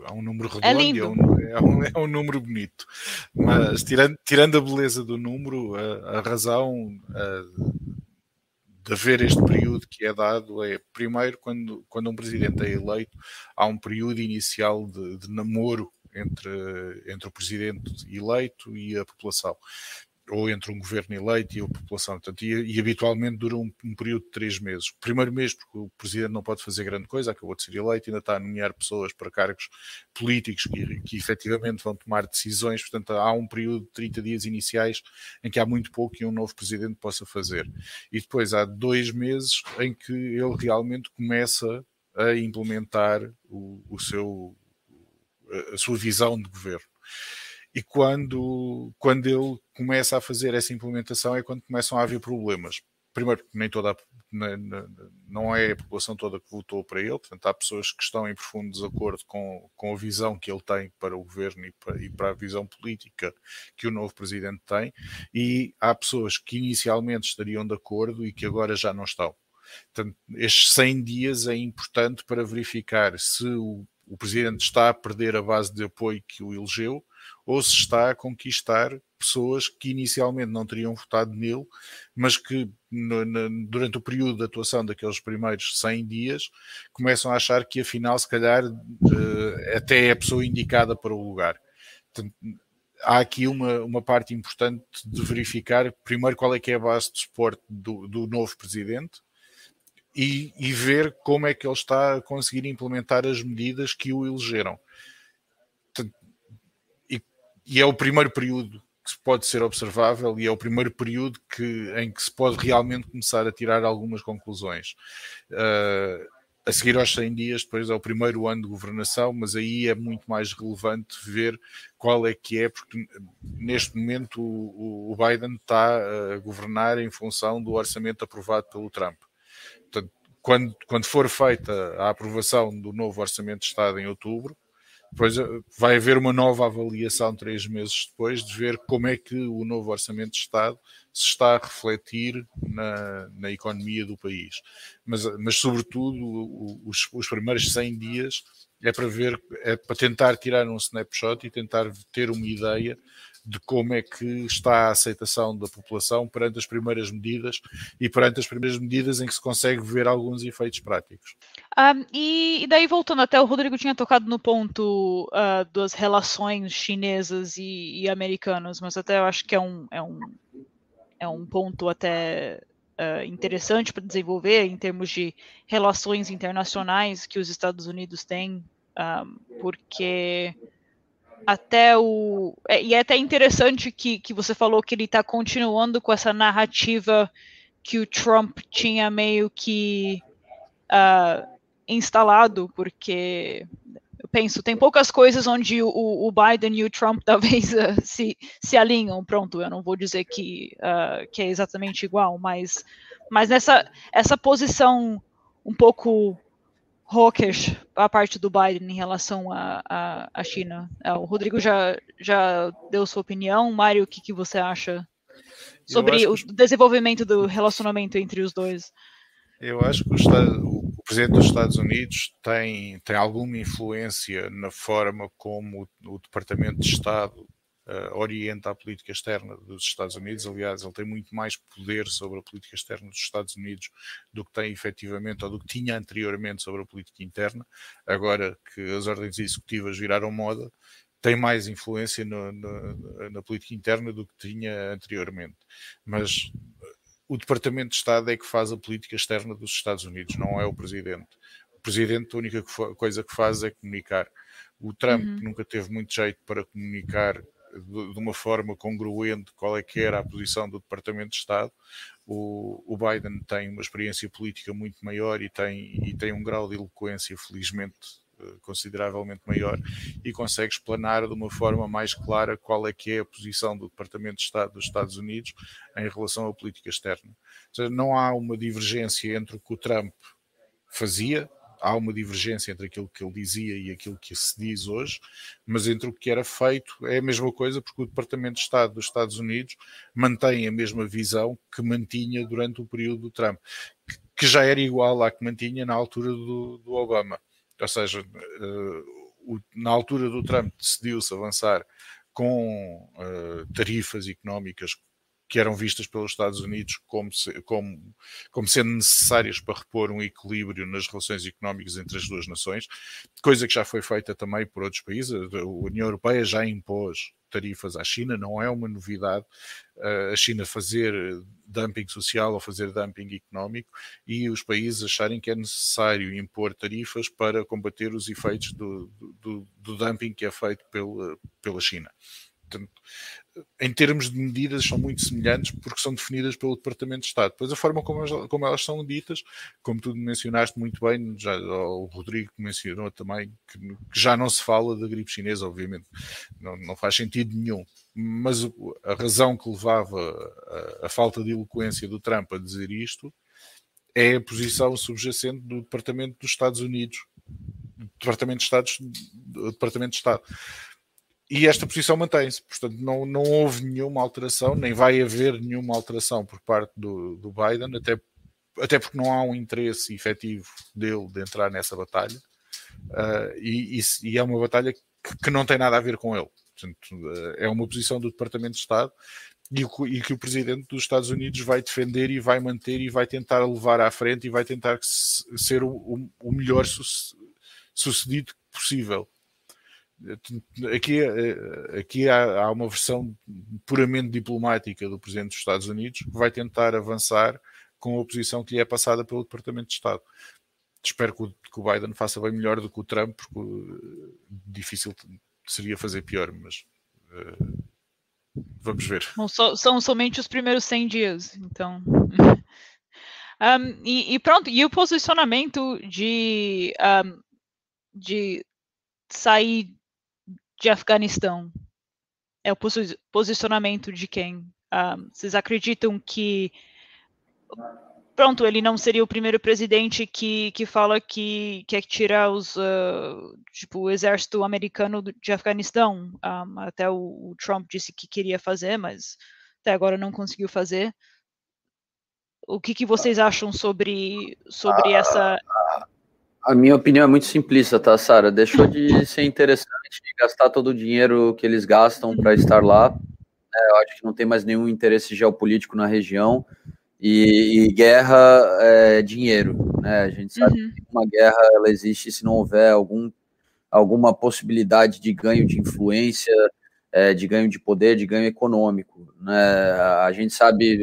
É um número é redondo, é, um, é, um, é um, número bonito. Mas tirando, tirando a beleza do número, a, a razão a, de haver este período que é dado é, primeiro, quando, quando um presidente é eleito, há um período inicial de, de namoro entre, entre o presidente eleito e a população ou entre um governo eleito e a população. Portanto, e, e habitualmente dura um, um, período de três meses. Primeiro mês, porque o presidente não pode fazer grande coisa, acabou de ser eleito, ainda está a nomear pessoas para cargos políticos que, que efetivamente vão tomar decisões. Portanto, há um período de 30 dias iniciais em que há muito pouco que um novo presidente possa fazer. E depois há dois meses em que ele realmente começa a implementar o, o seu, a sua visão de governo. E quando, quando ele começa a fazer essa implementação é quando começam a haver problemas. Primeiro, nem toda a, não é a população toda que votou para ele, portanto, há pessoas que estão em profundo desacordo com, com a visão que ele tem para o governo e para, e para a visão política que o novo presidente tem, e há pessoas que inicialmente estariam de acordo e que agora já não estão. Portanto, estes 100 dias é importante para verificar se o, o presidente está a perder a base de apoio que o elegeu ou se está a conquistar pessoas que inicialmente não teriam votado nele, mas que no, no, durante o período de atuação daqueles primeiros 100 dias começam a achar que afinal, se calhar, uh, até é a pessoa indicada para o lugar. Há aqui uma, uma parte importante de verificar, primeiro, qual é que é a base de suporte do, do novo presidente, e, e, ver como é que ele está a conseguir implementar as medidas que o elegeram e é o primeiro período que pode ser observável e é o primeiro período que, em que se pode realmente começar a tirar algumas conclusões. Uh, a seguir aos 100 dias, depois é o primeiro ano de governação, mas aí é muito mais relevante ver qual é que é, porque neste momento o, o Biden está a governar em função do orçamento aprovado pelo Trump. Portanto, quando, quando for feita a aprovação do novo orçamento de Estado em outubro, depois eh, vai haver uma nova avaliação três meses depois de ver como é que o novo orçamento de Estado se está a refletir na, na economia do país. Mas, mas sobretudo, os, os primeiros 100 dias é para ver, é para tentar tirar um snapshot e tentar ter uma ideia de como é que está a aceitação da população perante as primeiras medidas e perante as primeiras medidas em que se consegue ver alguns efeitos práticos. Um, e, e, daí, voltando até, o Rodrigo tinha tocado no ponto uh, das relações chinesas e, e, americanas, mas até eu acho que é um, é um, é um ponto até uh, interessante para desenvolver em termos de relações internacionais que os Estados Unidos têm, um, porque até o. É, e é até interessante que, que você falou que ele está continuando com essa narrativa que o Trump tinha meio que uh, instalado, porque eu penso, tem poucas coisas onde o, o Biden e o Trump talvez uh, se, se alinham. Pronto, eu não vou dizer que, uh, que é exatamente igual, mas, mas nessa essa posição um pouco hawkish a parte do Biden em relação à China. É, o Rodrigo já, já deu sua opinião. Mário, o que, que você acha sobre o desenvolvimento do relacionamento entre os dois? Eu acho que o, Estado, o, presidente dos Estados Unidos tem, tem alguma influência na forma como o, o Departamento de Estado uh, orienta a política externa dos Estados Unidos. Aliás, ele tem muito mais poder sobre a política externa dos Estados Unidos do que tem efetivamente ou do que tinha anteriormente sobre a política interna. Agora que as ordens executivas viraram moda, tem mais influência no, no, na política interna do que tinha anteriormente. Mas o Departamento de Estado é que faz a política externa dos Estados Unidos, não é o Presidente. O Presidente, a única coisa que faz é comunicar. O Trump uhum. nunca teve muito jeito para comunicar de, uma forma congruente qual é que era a posição do Departamento de Estado. O, o Biden tem uma experiência política muito maior e tem, e tem um grau de eloquência, felizmente, consideravelmente maior e consegue explanar de uma forma mais clara qual é que é a posição do Departamento de Estado dos Estados Unidos em relação à política externa. Ou seja, não há uma divergência entre o que o Trump fazia há uma divergência entre aquilo que ele dizia e aquilo que se diz hoje, mas entre o que era feito é a mesma coisa, porque o Departamento de Estado dos Estados Unidos mantém a mesma visão que mantinha durante o período do Trump, que já era igual à que mantinha na altura do, do Obama. Ou seja, uh, o, na altura do Trump decidiu-se avançar com uh, tarifas económicas que eram vistas pelos Estados Unidos como, se, como, como sendo necessárias para repor um equilíbrio nas relações económicas entre as duas nações, coisa que já foi feita também por outros países. A União Europeia já impôs tarifas à China, não é uma novidade uh, a China fazer dumping social ou fazer dumping económico e os países acharem que é necessário impor tarifas para combater os efeitos do, do, do dumping que é feito pela, pela China. Portanto, em termos de medidas, são muito semelhantes porque são definidas pelo Departamento de Estado. Depois, a forma como elas, como elas são ditas, como tu mencionaste muito bem, já, o Rodrigo mencionou também, que, que, já não se fala da gripe chinesa, obviamente, não, não faz sentido nenhum. Mas a razão que levava a, a falta de eloquência do Trump a dizer isto é a posição subjacente do Departamento dos Estados Unidos, do Departamento de, Estados, do Departamento de Estado e esta posição mantém-se, portanto não, não houve nenhuma alteração, nem vai haver nenhuma alteração por parte do, do Biden, até, até porque não há um interesse efetivo dele de entrar nessa batalha, uh, e, e, e, é uma batalha que, que, não tem nada a ver com ele. Portanto, uh, é uma posição do Departamento de Estado e, e, que o Presidente dos Estados Unidos vai defender e vai manter e vai tentar levar à frente e vai tentar ser o, o, o melhor sucedido possível aqui, eh, aqui há, há, uma versão puramente diplomática do Presidente dos Estados Unidos que vai tentar avançar com a oposição que lhe é passada pelo Departamento de Estado. Espero que o, que o Biden faça bem melhor do que o Trump, porque uh, difícil seria fazer pior, mas uh, vamos ver. Bom, so, são somente os primeiros 100 dias, então. um, e, e, pronto, e o posicionamento de, um, de sair de Afeganistão? É o posicionamento de quem? Uh, vocês acreditam que pronto, ele não seria o primeiro presidente que, que fala que quer tirar os, uh, tipo, o exército americano de Afeganistão. Um, ah, até o, o, Trump disse que queria fazer, mas até agora não conseguiu fazer. O que, que vocês acham sobre, sobre essa a minha opinião é muito simplista, tá, Sara? Deixou de ser interessante gastar todo o dinheiro que eles gastam para estar lá. É, eu acho que não tem mais nenhum interesse geopolítico na região. E, e guerra é dinheiro, né? A gente sabe uhum. que uma guerra ela existe se não houver algum, alguma possibilidade de ganho de influência, é, de ganho de poder, de ganho econômico. Né? A gente sabe,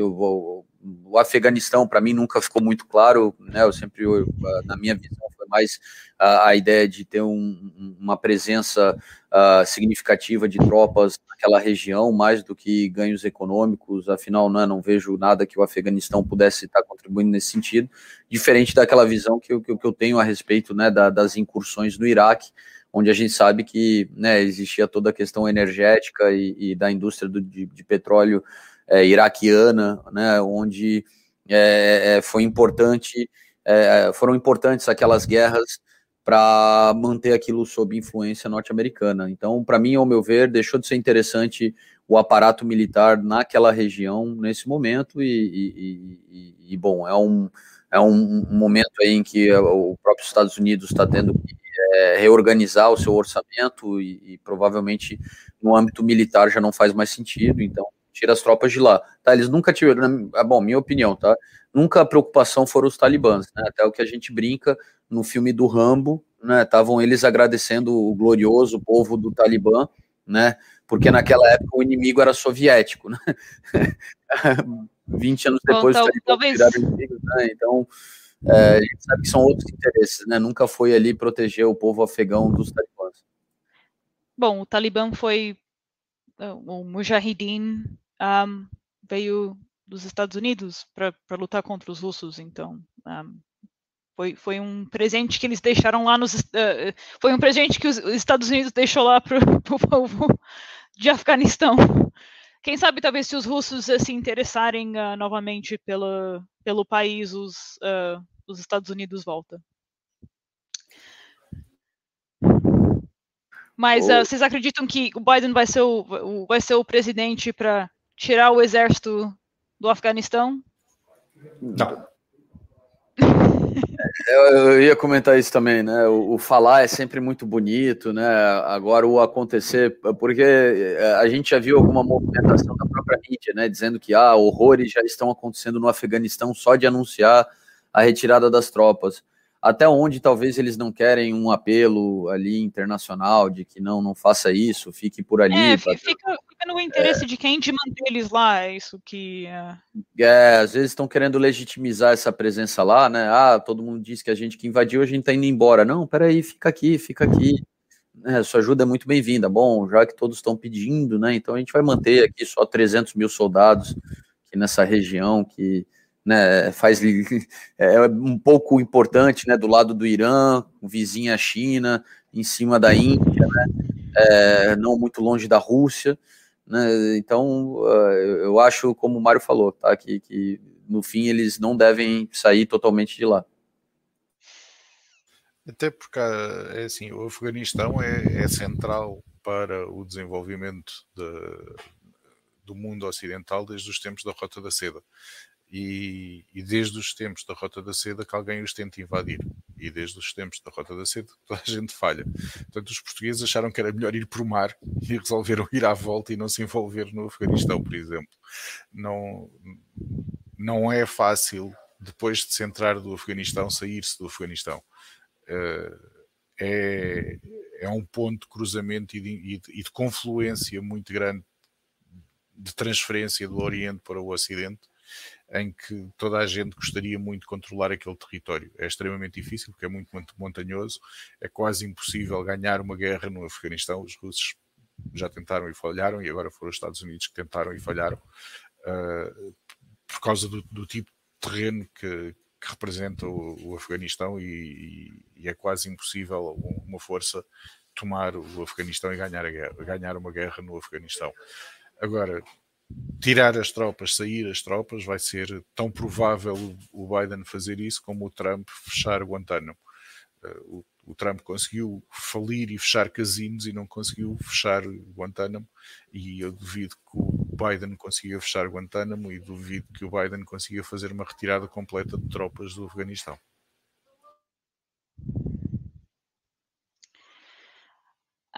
o Afeganistão, para mim, nunca ficou muito claro, né? Eu sempre, eu, na minha visão, foi mais a, a ideia de ter um, uma presença uh, significativa de tropas naquela região, mais do que ganhos econômicos. Afinal, né, não vejo nada que o Afeganistão pudesse estar contribuindo nesse sentido, diferente daquela visão que eu, que eu tenho a respeito né, da, das incursões no Iraque onde a gente sabe que né, existia toda a questão energética e, e da indústria do, de, de petróleo é, iraquiana, né, onde é, é foi importante, é, foram importantes aquelas guerras para manter aquilo sob influência norte-americana. Então, para mim, ao meu ver, deixou de ser interessante o aparato militar naquela região nesse momento e, e, e, e bom, é um é um, momento em que o próprio Estados Unidos está tendo que é, reorganizar o seu orçamento e, e, provavelmente no âmbito militar já não faz mais sentido, então tira as tropas de lá. Tá, eles nunca tiveram, ah, bom, minha opinião, tá? Nunca a preocupação foram os talibãs, né? Até o que a gente brinca no filme do Rambo, né? Estavam eles agradecendo o glorioso povo do Talibã, né? Porque naquela época o inimigo era soviético, né? 20 anos depois Bom, tal, talvez... inimigos, né? Então é, a gente sabe que são outros interesses, né? Nunca foi ali proteger o povo afegão dos talibãs. Bom, o Talibã foi o Mujahideen um, veio dos Estados Unidos para lutar contra os russos, então um, foi, foi um presente que eles deixaram lá nos. Uh, foi um presente que os Estados Unidos deixou lá para o povo de Afeganistão. Quem sabe talvez se os russos uh, se interessarem uh, novamente pela, pelo país, os, os Estados Unidos volta. Mas vocês acreditam que o Biden vai ser o vai ser o presidente para tirar o exército do Afeganistão? Não. Eu, eu, ia comentar isso também, né? O, o, falar é sempre muito bonito, né? Agora o acontecer, porque eh, a gente já viu alguma movimentação da própria mídia, né? Dizendo que ah, horrores já estão acontecendo no Afeganistão só de anunciar a retirada das tropas. Até onde talvez eles não querem um apelo ali internacional de que não, não faça isso, fique por ali. É, fica, no interesse é, de quem de manter eles lá, é isso que. É, é às vezes estão querendo legitimizar essa presença lá, né? Ah, todo mundo diz que a gente que invadiu, a gente tá indo embora. Não, peraí, fica aqui, fica aqui. É, sua ajuda é muito bem-vinda. Bom, já que todos estão pedindo, né? Então a gente vai manter aqui só 300 mil soldados aqui nessa região que né, faz é um pouco importante, né, do lado do Irã, vizinha China, em cima da Índia, né, é, não muito longe da Rússia, né, então eu acho, como o Mário falou, tá, que, que no fim eles não devem sair totalmente de lá. Até porque é assim, o Afeganistão é, é central para o desenvolvimento de, do mundo ocidental desde os tempos da Rota da Seda. E, e, desde os tempos da Rota da Seda que alguém os tenta invadir. E desde os tempos da Rota da Seda toda a gente falha. Portanto, os portugueses acharam que era melhor ir por mar e resolveram ir à volta e não se envolver no Afeganistão, por exemplo. Não, não é fácil, depois de se entrar do Afeganistão, sair-se do Afeganistão. Eh, é, é um ponto de cruzamento e de, e de confluência muito grande de transferência do Oriente para o Ocidente em que toda a gente gostaria muito de controlar aquele território. É extremamente difícil, porque é muito, muito montanhoso, é quase impossível ganhar uma guerra no Afeganistão. Os russos já tentaram e falharam, e agora foram os Estados Unidos que tentaram e falharam, uh, por causa do, do, tipo de terreno que, que representa o, o Afeganistão, e, e, é quase impossível uma força tomar o Afeganistão e ganhar, guerra, ganhar uma guerra no Afeganistão. Agora, tirar as tropas, sair as tropas, vai ser tão provável o Biden fazer isso como o Trump fechar Guantánamo. Eh, o, Trump conseguiu falir e fechar casinos e não conseguiu fechar Guantánamo, e eu duvido que o Biden consiga fechar Guantánamo e duvido que o Biden consiga fazer uma retirada completa de tropas do Afeganistão.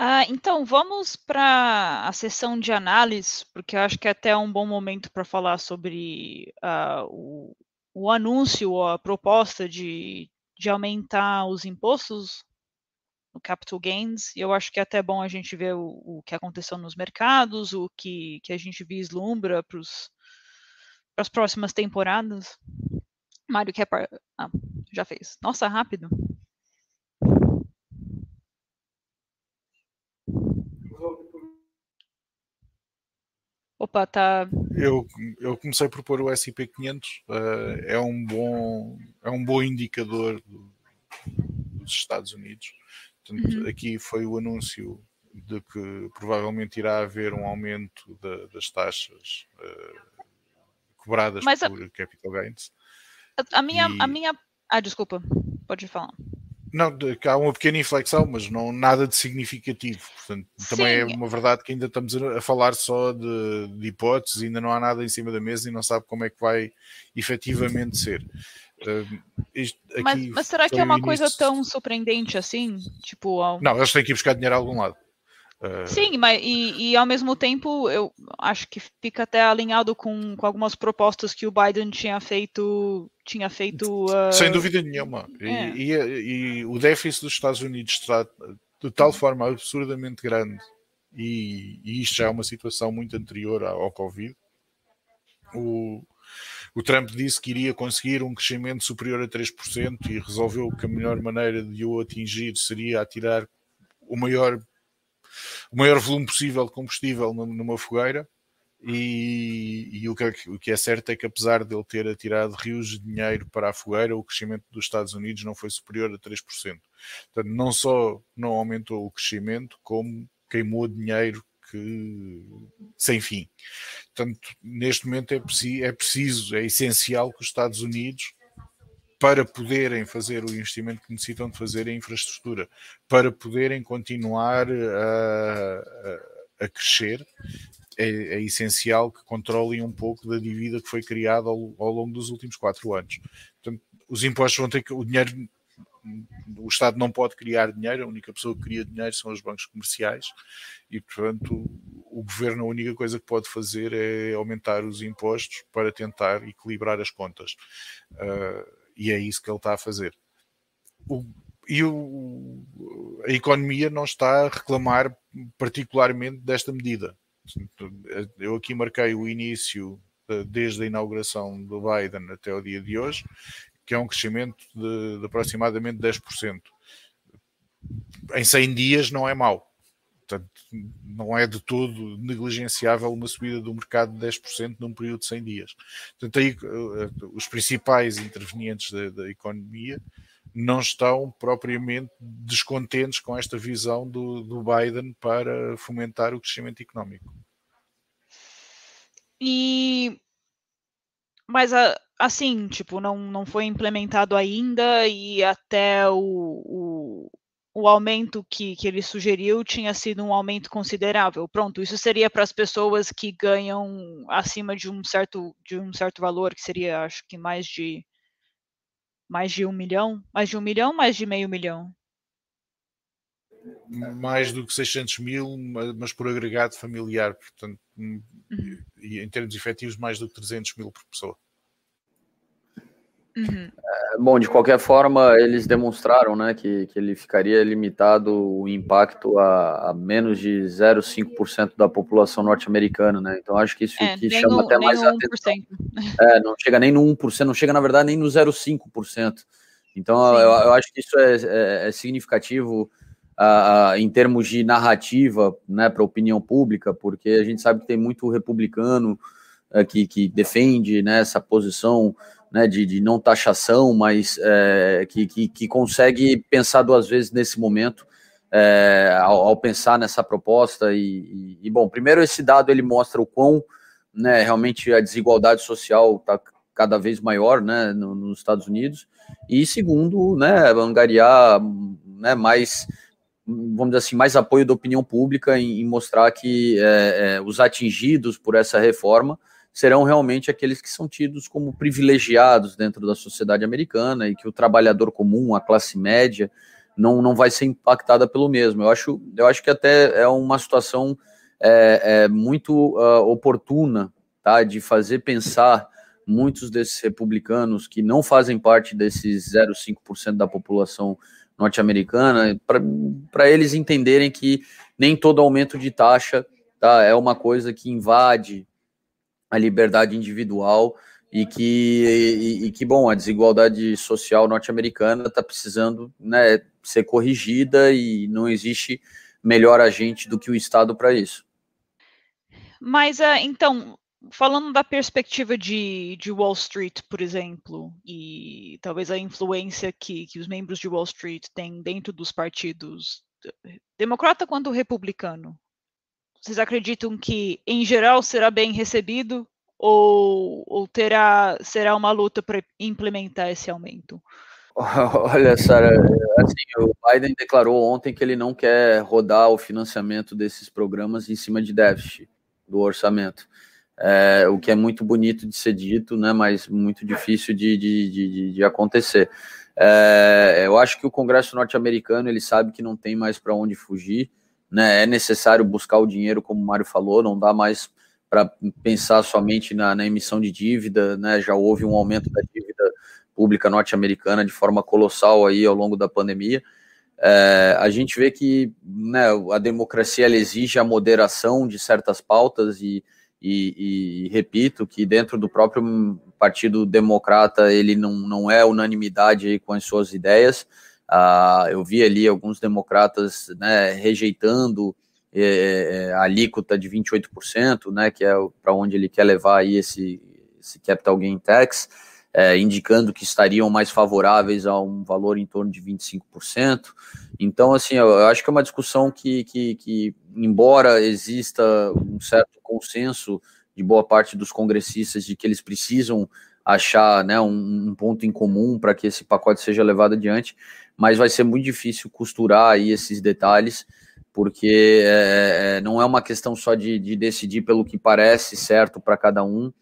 Ah, então, vamos para a sessão de análise, porque eu acho que é até um bom momento para falar sobre uh, o, o, anúncio, a proposta de, de aumentar os impostos no capital gains. E eu acho que é até bom a gente ver o, o que aconteceu nos mercados, o que, que a gente vislumbra para as próximas temporadas. Mário quer. Par... Ah, já fez. Nossa, rápido. Opa, tá. Eu, eu comecei por pôr o SP500, uh, eh, é, um bom, é um bom indicador do, dos Estados Unidos. Portanto, uhum. aqui foi o anúncio de que provavelmente irá haver um aumento das taxas uh, cobradas Mas por a, capital gains. A, a minha, e... a minha. Ah, desculpa, pode falar. Não, há uma pequena inflexão, mas não nada de significativo. Portanto, também é Sim. é uma verdade que ainda estamos a falar só de, de, hipóteses, ainda não há nada em cima da mesa e não sabe como é que vai efetivamente ser. Uh, isto, mas, mas, será que é uma coisa tão surpreendente assim? Tipo, ao... Não, eles têm que ir buscar dinheiro a algum lado. Uh... Sim, mas e, e, ao mesmo tempo eu acho que fica até alinhado com, com algumas propostas que o Biden tinha feito tinha feito uh... sem dúvida nenhuma é. e, e, e, o déficit dos Estados Unidos está de tal forma absurdamente grande e, isto já é uma situação muito anterior ao, ao Covid o, o Trump disse que iria conseguir um crescimento superior a 3% e resolveu que a melhor maneira de o atingir seria atirar o maior o maior volume possível de combustível numa fogueira. E, e o, que é, o, que é, certo é que, apesar de ele ter atirado rios de dinheiro para a fogueira, o crescimento dos Estados Unidos não foi superior a 3%. Portanto, não só não aumentou o crescimento, como queimou dinheiro que, sem fim. Portanto, neste momento é preciso, é preciso, é essencial que os Estados Unidos para poderem fazer o investimento que necessitam de fazer em infraestrutura, para poderem continuar a, a, a crescer, é, é, essencial que controlem um pouco da dívida que foi criada ao, ao, longo dos últimos quatro anos. Portanto, os impostos vão ter que. O dinheiro. O Estado não pode criar dinheiro, a única pessoa que cria dinheiro são os bancos comerciais e, portanto, o governo a única coisa que pode fazer é aumentar os impostos para tentar equilibrar as contas. Uh, e é isso que ele está a fazer. O, e o, a economia não está a reclamar particularmente desta medida. Eu aqui marquei o início desde a inauguração do Biden até o dia de hoje, que é um crescimento de, de aproximadamente 10%. Em 100 dias não é mau. Portanto, não é de todo negligenciável uma subida do mercado de 10% num período de 100 dias. Portanto, aí eh, os principais intervenientes da, da economia não estão propriamente descontentes com esta visão do, do Biden para fomentar o crescimento económico. E mas assim, tipo, não, não foi implementado ainda e até o, o, o aumento que, que ele sugeriu tinha sido um aumento considerável. Pronto, isso seria para as pessoas que ganham acima de um certo de um certo valor, que seria acho que mais de mais de um milhão, mais de um milhão, mais de meio milhão. Mais do que 600 mil, mas por agregado familiar, portanto, hum, uhum. em termos efetivos, mais do que 300 mil por pessoa. Uhum. É, bom, de qualquer forma, eles demonstraram né, que, que ele ficaria limitado o impacto a, a menos de 0,5% da população norte-americana, né? Então acho que isso é, que chama até mais atenção. É, não chega nem no 1%, não chega na verdade nem no 0,5%. Então eu, eu, acho que isso é, é, é significativo uh, em termos de narrativa né, para a opinião pública, porque a gente sabe que tem muito republicano uh, que, que defende né, essa posição né, de, de não taxação, mas é, que, que, que, consegue pensar duas vezes nesse momento é, ao, ao, pensar nessa proposta. E, e, bom, primeiro esse dado ele mostra o quão né, realmente a desigualdade social está cada vez maior né, no, nos Estados Unidos. E segundo, né, angariar né, mais vamos dizer assim, mais apoio da opinião pública em, em mostrar que é, é, os atingidos por essa reforma serão realmente aqueles que são tidos como privilegiados dentro da sociedade americana e que o trabalhador comum, a classe média, não, não vai ser impactada pelo mesmo. Eu acho, eu acho que até é uma situação é, é muito uh, oportuna tá, de fazer pensar muitos desses republicanos que não fazem parte desses 0,5% da população norte-americana, para eles entenderem que nem todo aumento de taxa tá, é uma coisa que invade a liberdade individual e que, e, e que bom, a desigualdade social norte-americana está precisando né, ser corrigida e não existe melhor agente do que o Estado para isso. Mas, uh, então, falando da perspectiva de, de Wall Street, por exemplo, e talvez a influência que, que os membros de Wall Street têm dentro dos partidos, democrata quanto republicano, vocês acreditam que, em geral, será bem recebido ou, ou terá, será uma luta para implementar esse aumento? Olha, Sara, assim, o Biden declarou ontem que ele não quer rodar o financiamento desses programas em cima de déficit do orçamento. É, o que é muito bonito de ser dito, né, mas muito difícil de, de, de, de acontecer. É, eu acho que o Congresso norte-americano ele sabe que não tem mais para onde fugir, né, é necessário buscar o dinheiro, como o Mário falou, não dá mais para pensar somente na, na, emissão de dívida, né? Já houve um aumento da dívida pública norte-americana de forma colossal aí ao longo da pandemia. É, a gente vê que né, a democracia exige a moderação de certas pautas e, e, e, repito que dentro do próprio Partido Democrata ele não, não é unanimidade aí com as suas ideias. Ah, eu vi ali alguns democratas né, rejeitando é, a alíquota de 28%, né, que é para onde ele quer levar aí esse, esse capital gain tax, é, indicando que estariam mais favoráveis a um valor em torno de 25%. Então, assim, eu, eu acho que é uma discussão que, que, que, embora exista um certo consenso de boa parte dos congressistas de que eles precisam achar né, um, um ponto em comum para que esse pacote seja levado adiante, mas vai ser muito difícil costurar aí esses detalhes porque é, é, não é uma questão só de, de decidir pelo que parece certo para cada um,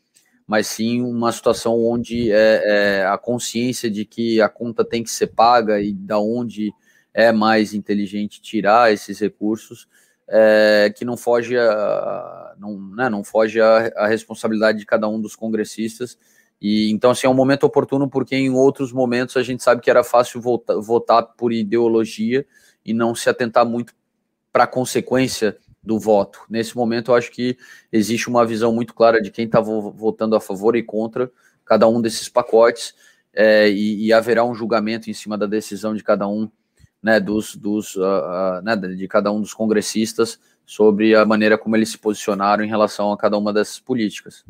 mas sim uma situação onde é, é, a consciência de que a conta tem que ser paga e da onde é mais inteligente tirar esses recursos, é, que não foge a, não, né, não foge a, a, responsabilidade de cada um dos congressistas. E então assim é um momento oportuno porque em outros momentos a gente sabe que era fácil votar, votar por ideologia e não se atentar muito para a consequência do voto. Nesse momento, eu acho que existe uma visão muito clara de quem está votando a favor e contra cada um desses pacotes, é, e, e, haverá um julgamento em cima da decisão de cada um, né, dos, dos uh, uh, né, de cada um dos congressistas sobre a maneira como eles se posicionaram em relação a cada uma dessas políticas.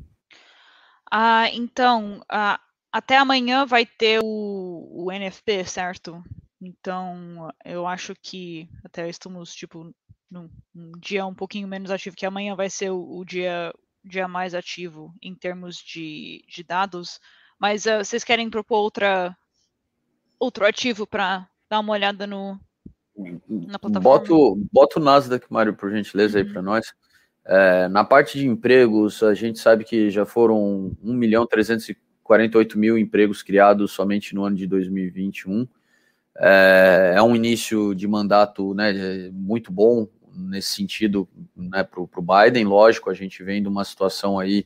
Ah, então, ah, até amanhã vai ter o, o NFP, certo? Então, eu acho que até estamos, tipo, num, num dia um pouquinho menos ativo, que amanhã vai ser o, o dia, dia mais ativo em termos de, de dados. Mas uh, vocês querem propor outra, outro ativo para dar uma olhada no, na plataforma? Bota, bota o Nasdaq, Mário, por gentileza, uhum. aí para nós. É, na parte de empregos, a gente sabe que já foram 1 milhão 348 mil empregos criados somente no ano de 2021. É, é um início de mandato né, muito bom nesse sentido né, para o Biden. Lógico, a gente vem de uma situação aí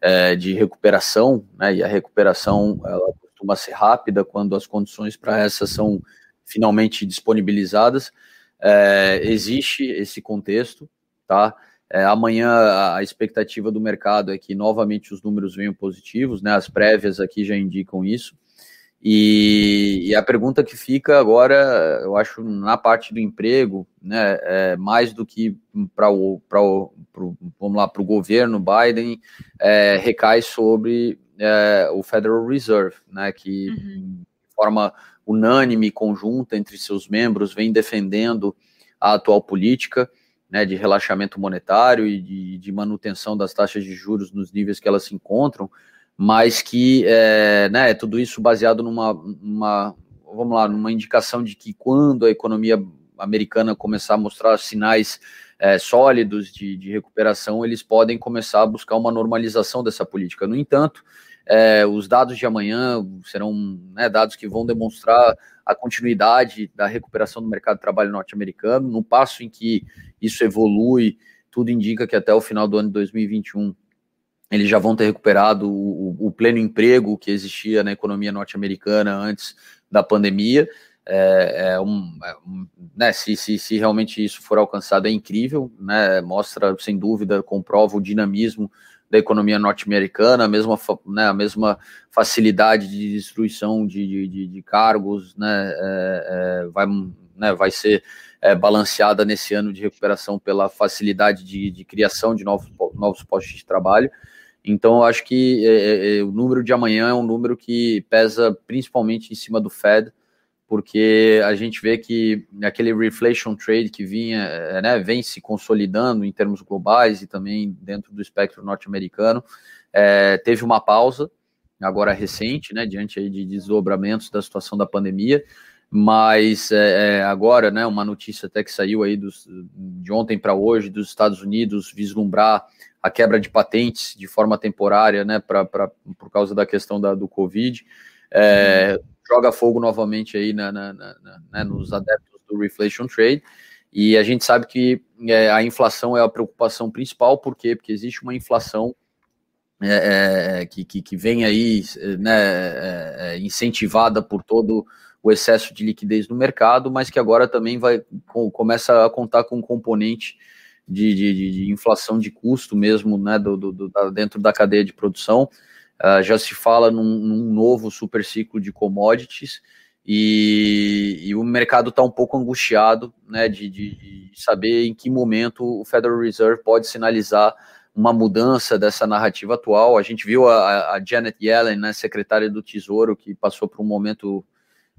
é, de recuperação, né, e a recuperação ela costuma ser rápida quando as condições para essa são finalmente disponibilizadas. É, existe esse contexto, tá? É, amanhã a expectativa do mercado é que novamente os números venham positivos, né? As prévias aqui já indicam isso. E, e, a pergunta que fica agora, eu acho, na parte do emprego, né, é mais do que para o, o pro, vamos lá, para o governo Biden, é, recai sobre é, o Federal Reserve, né, que uhum. de forma unânime, conjunta entre seus membros, vem defendendo a atual política né, de relaxamento monetário e de, de manutenção das taxas de juros nos níveis que elas se encontram, mas que é, né, tudo isso baseado numa, numa, vamos lá, numa indicação de que quando a economia americana começar a mostrar sinais é, sólidos de, de, recuperação, eles podem começar a buscar uma normalização dessa política. No entanto, é, os dados de amanhã serão né, dados que vão demonstrar a continuidade da recuperação do mercado de trabalho norte-americano. No passo em que isso evolui, tudo indica que até o final do ano de 2021 eles já vão ter recuperado o, o pleno emprego que existia na economia norte-americana antes da pandemia. É, é um, é um, né, se, se, se, realmente isso for alcançado, é incrível, né, mostra, sem dúvida, comprova o dinamismo da economia norte-americana, a mesma, né, a mesma facilidade de destruição de, de, de cargos, né, é, é, vai, né, vai ser é, balanceada nesse ano de recuperação pela facilidade de, de criação de novos, novos postos de trabalho. Então, eu acho que é, é, é, o número de amanhã é um número que pesa principalmente em cima do Fed, porque a gente vê que aquele reflation trade que vinha, é, né, vem se consolidando em termos globais e também dentro do espectro norte-americano, é, teve uma pausa, agora recente, né, diante de desdobramentos da situação da pandemia, mas é, agora, né, uma notícia até que saiu aí dos, de ontem para hoje dos Estados Unidos vislumbrar a quebra de patentes de forma temporária, né, pra, pra, por causa da questão da, do Covid, é. Joga fogo novamente aí na, na, na, né, nos adeptos do reflation trade, e a gente sabe que é, a inflação é a preocupação principal, por quê? Porque existe uma inflação é, é que, que, que, vem aí né, é, é, incentivada por todo o excesso de liquidez no mercado, mas que agora também vai começa a contar com um componente de, de, de inflação de custo mesmo, né, do, do, do dentro da cadeia de produção. Uh, já se fala num, num, novo super ciclo de commodities e, e o mercado está um pouco angustiado, né, de, de, saber em que momento o Federal Reserve pode sinalizar uma mudança dessa narrativa atual. A gente viu a, a Janet Yellen, né, secretária do Tesouro, que passou por um momento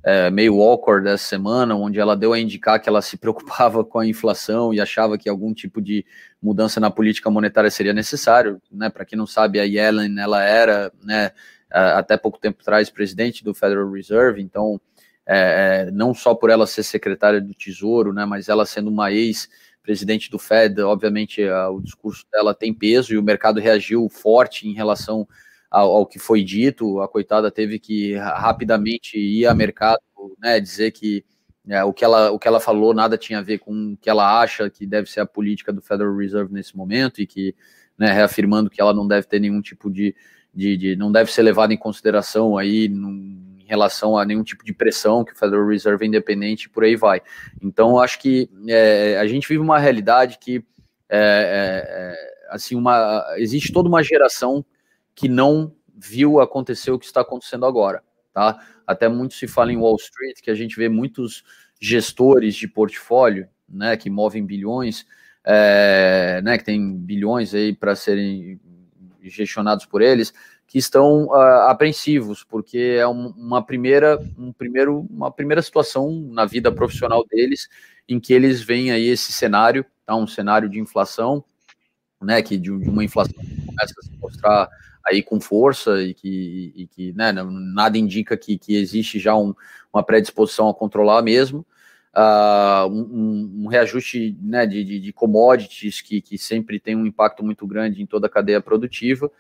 é, meio awkward essa semana, onde ela deu a indicar que ela se preocupava com a inflação e achava que algum tipo de mudança na política monetária seria necessário. Né? Para quem não sabe, a Yellen ela era, né, até pouco tempo atrás, presidente do Federal Reserve, então é, é, não só por ela ser secretária do Tesouro, né, mas ela sendo uma ex-presidente do Fed, obviamente o discurso dela tem peso e o mercado reagiu forte em relação ao, ao, que foi dito, a coitada teve que rapidamente ir a mercado, né, dizer que é, o, que ela, o que ela falou nada tinha a ver com o que ela acha que deve ser a política do Federal Reserve nesse momento e que, né, reafirmando que ela não deve ter nenhum tipo de, de, de não deve ser levada em consideração aí num, em relação a nenhum tipo de pressão que o Federal Reserve é independente e por aí vai. Então, acho que é, a gente vive uma realidade que é, é, é assim uma existe toda uma geração que não viu acontecer o que está acontecendo agora, tá? Até muito se fala em Wall Street, que a gente vê muitos gestores de portfólio, né, que movem bilhões, é, né, que tem bilhões aí para serem gestionados por eles, que estão uh, apreensivos, porque é um, uma primeira, um primeiro, uma primeira situação na vida profissional deles, em que eles veem aí esse cenário, tá, um cenário de inflação, né, que de, de uma inflação que começa a se mostrar aí com força e que, e que né, nada indica que, que existe já um, uma predisposição a controlar mesmo. Uh, um, um, reajuste né, de, de, de, commodities que, que sempre tem um impacto muito grande em toda a cadeia produtiva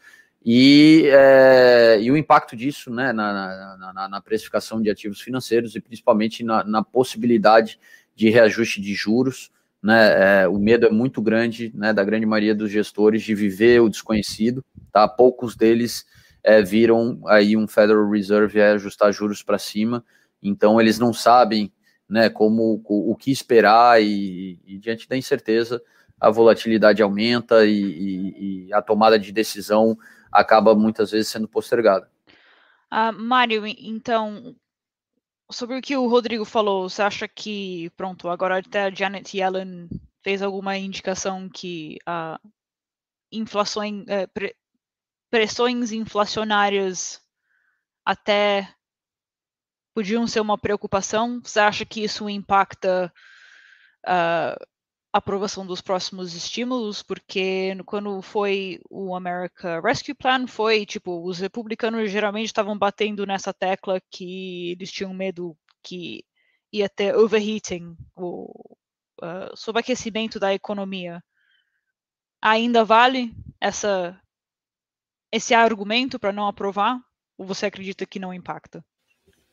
e, é, e o impacto disso né, na, na, na, precificação de ativos financeiros e principalmente na, na possibilidade de reajuste de juros. Né, é, o medo é muito grande né, da grande maioria dos gestores de viver o desconhecido tá? Poucos deles é, viram aí um Federal Reserve ajustar juros para cima, então eles não sabem, né, como o, o que esperar e, e, diante da incerteza a volatilidade aumenta e, e, e, a tomada de decisão acaba muitas vezes sendo postergada. Uh, Mário, então, sobre o que o Rodrigo falou, você acha que, pronto, agora até a Janet Yellen fez alguma indicação que a inflação, é, pressões inflacionárias até podiam ser uma preocupação? Você acha que isso impacta a aprovação dos próximos estímulos? Porque quando foi o America Rescue Plan, foi tipo, os republicanos geralmente estavam batendo nessa tecla que eles tinham medo que ia ter overheating, o uh, subaquecimento da economia. Ainda vale essa esse argumento para não aprovar? Ou você acredita que não impacta?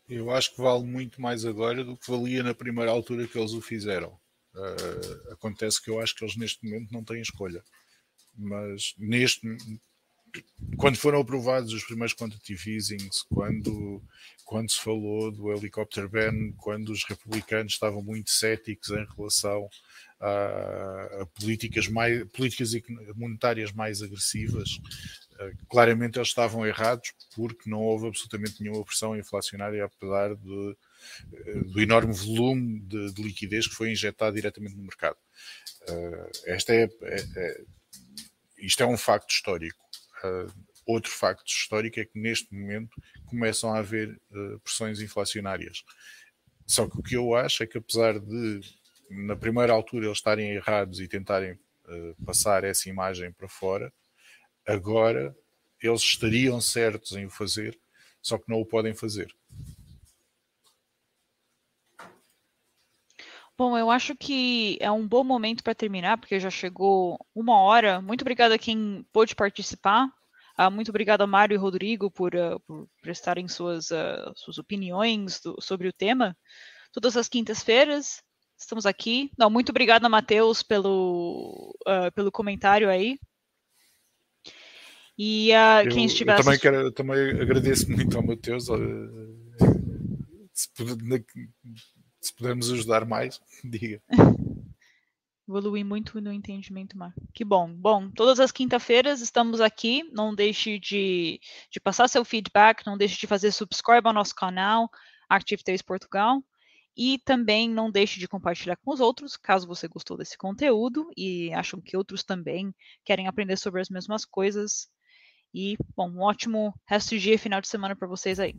Eu acho que vale muito mais agora do que valia na primeira altura que eles o fizeram. Uh, acontece que eu acho que eles neste momento não têm escolha. Mas neste quando foram aprovados os primeiros quantitative easings, quando, quando se falou do helicóptero ban, quando os republicanos estavam muito céticos em relação a, a políticas, mais, políticas monetárias mais agressivas, uh, claramente eles estavam errados porque não houve absolutamente nenhuma pressão inflacionária, apesar de, do enorme volume de, de, liquidez que foi injetado diretamente no mercado. Uh, esta é, é, é, isto é um facto histórico. Uh, outro facto histórico é que neste momento começam a haver uh, pressões inflacionárias. Só que o que eu acho é que apesar de na primeira altura eles estarem errados e tentarem passar essa imagem para fora, agora eles estariam certos em o fazer, só que não o podem fazer. Bom, eu acho que é um bom momento para terminar, porque já chegou uma hora. Muito obrigada a quem pôde participar. Uh, muito obrigada, Mário e Rodrigo, por, uh, por prestarem suas, uh, suas opiniões do, sobre o tema. Todas as quintas-feiras estamos aqui. Não, muito obrigada, Matheus, pelo, pelo comentário aí. E uh, quem estiver. Eu também, quero, eu também agradeço muito ao Matheus. Se se pudermos ajudar mais, diga. Evolui muito no entendimento, Mar. Que bom. Bom, todas as quinta-feiras estamos aqui. Não deixe de, de passar seu feedback, não deixe de fazer subscribe ao nosso canal, Active 3 Portugal. E também não deixe de compartilhar com os outros, caso você gostou desse conteúdo e acham que outros também querem aprender sobre as mesmas coisas. E, bom, um ótimo resto de dia e final de semana para vocês aí.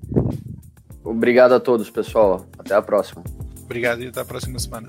Obrigado a todos, pessoal. Até a próxima. Obrigado e até a próxima semana.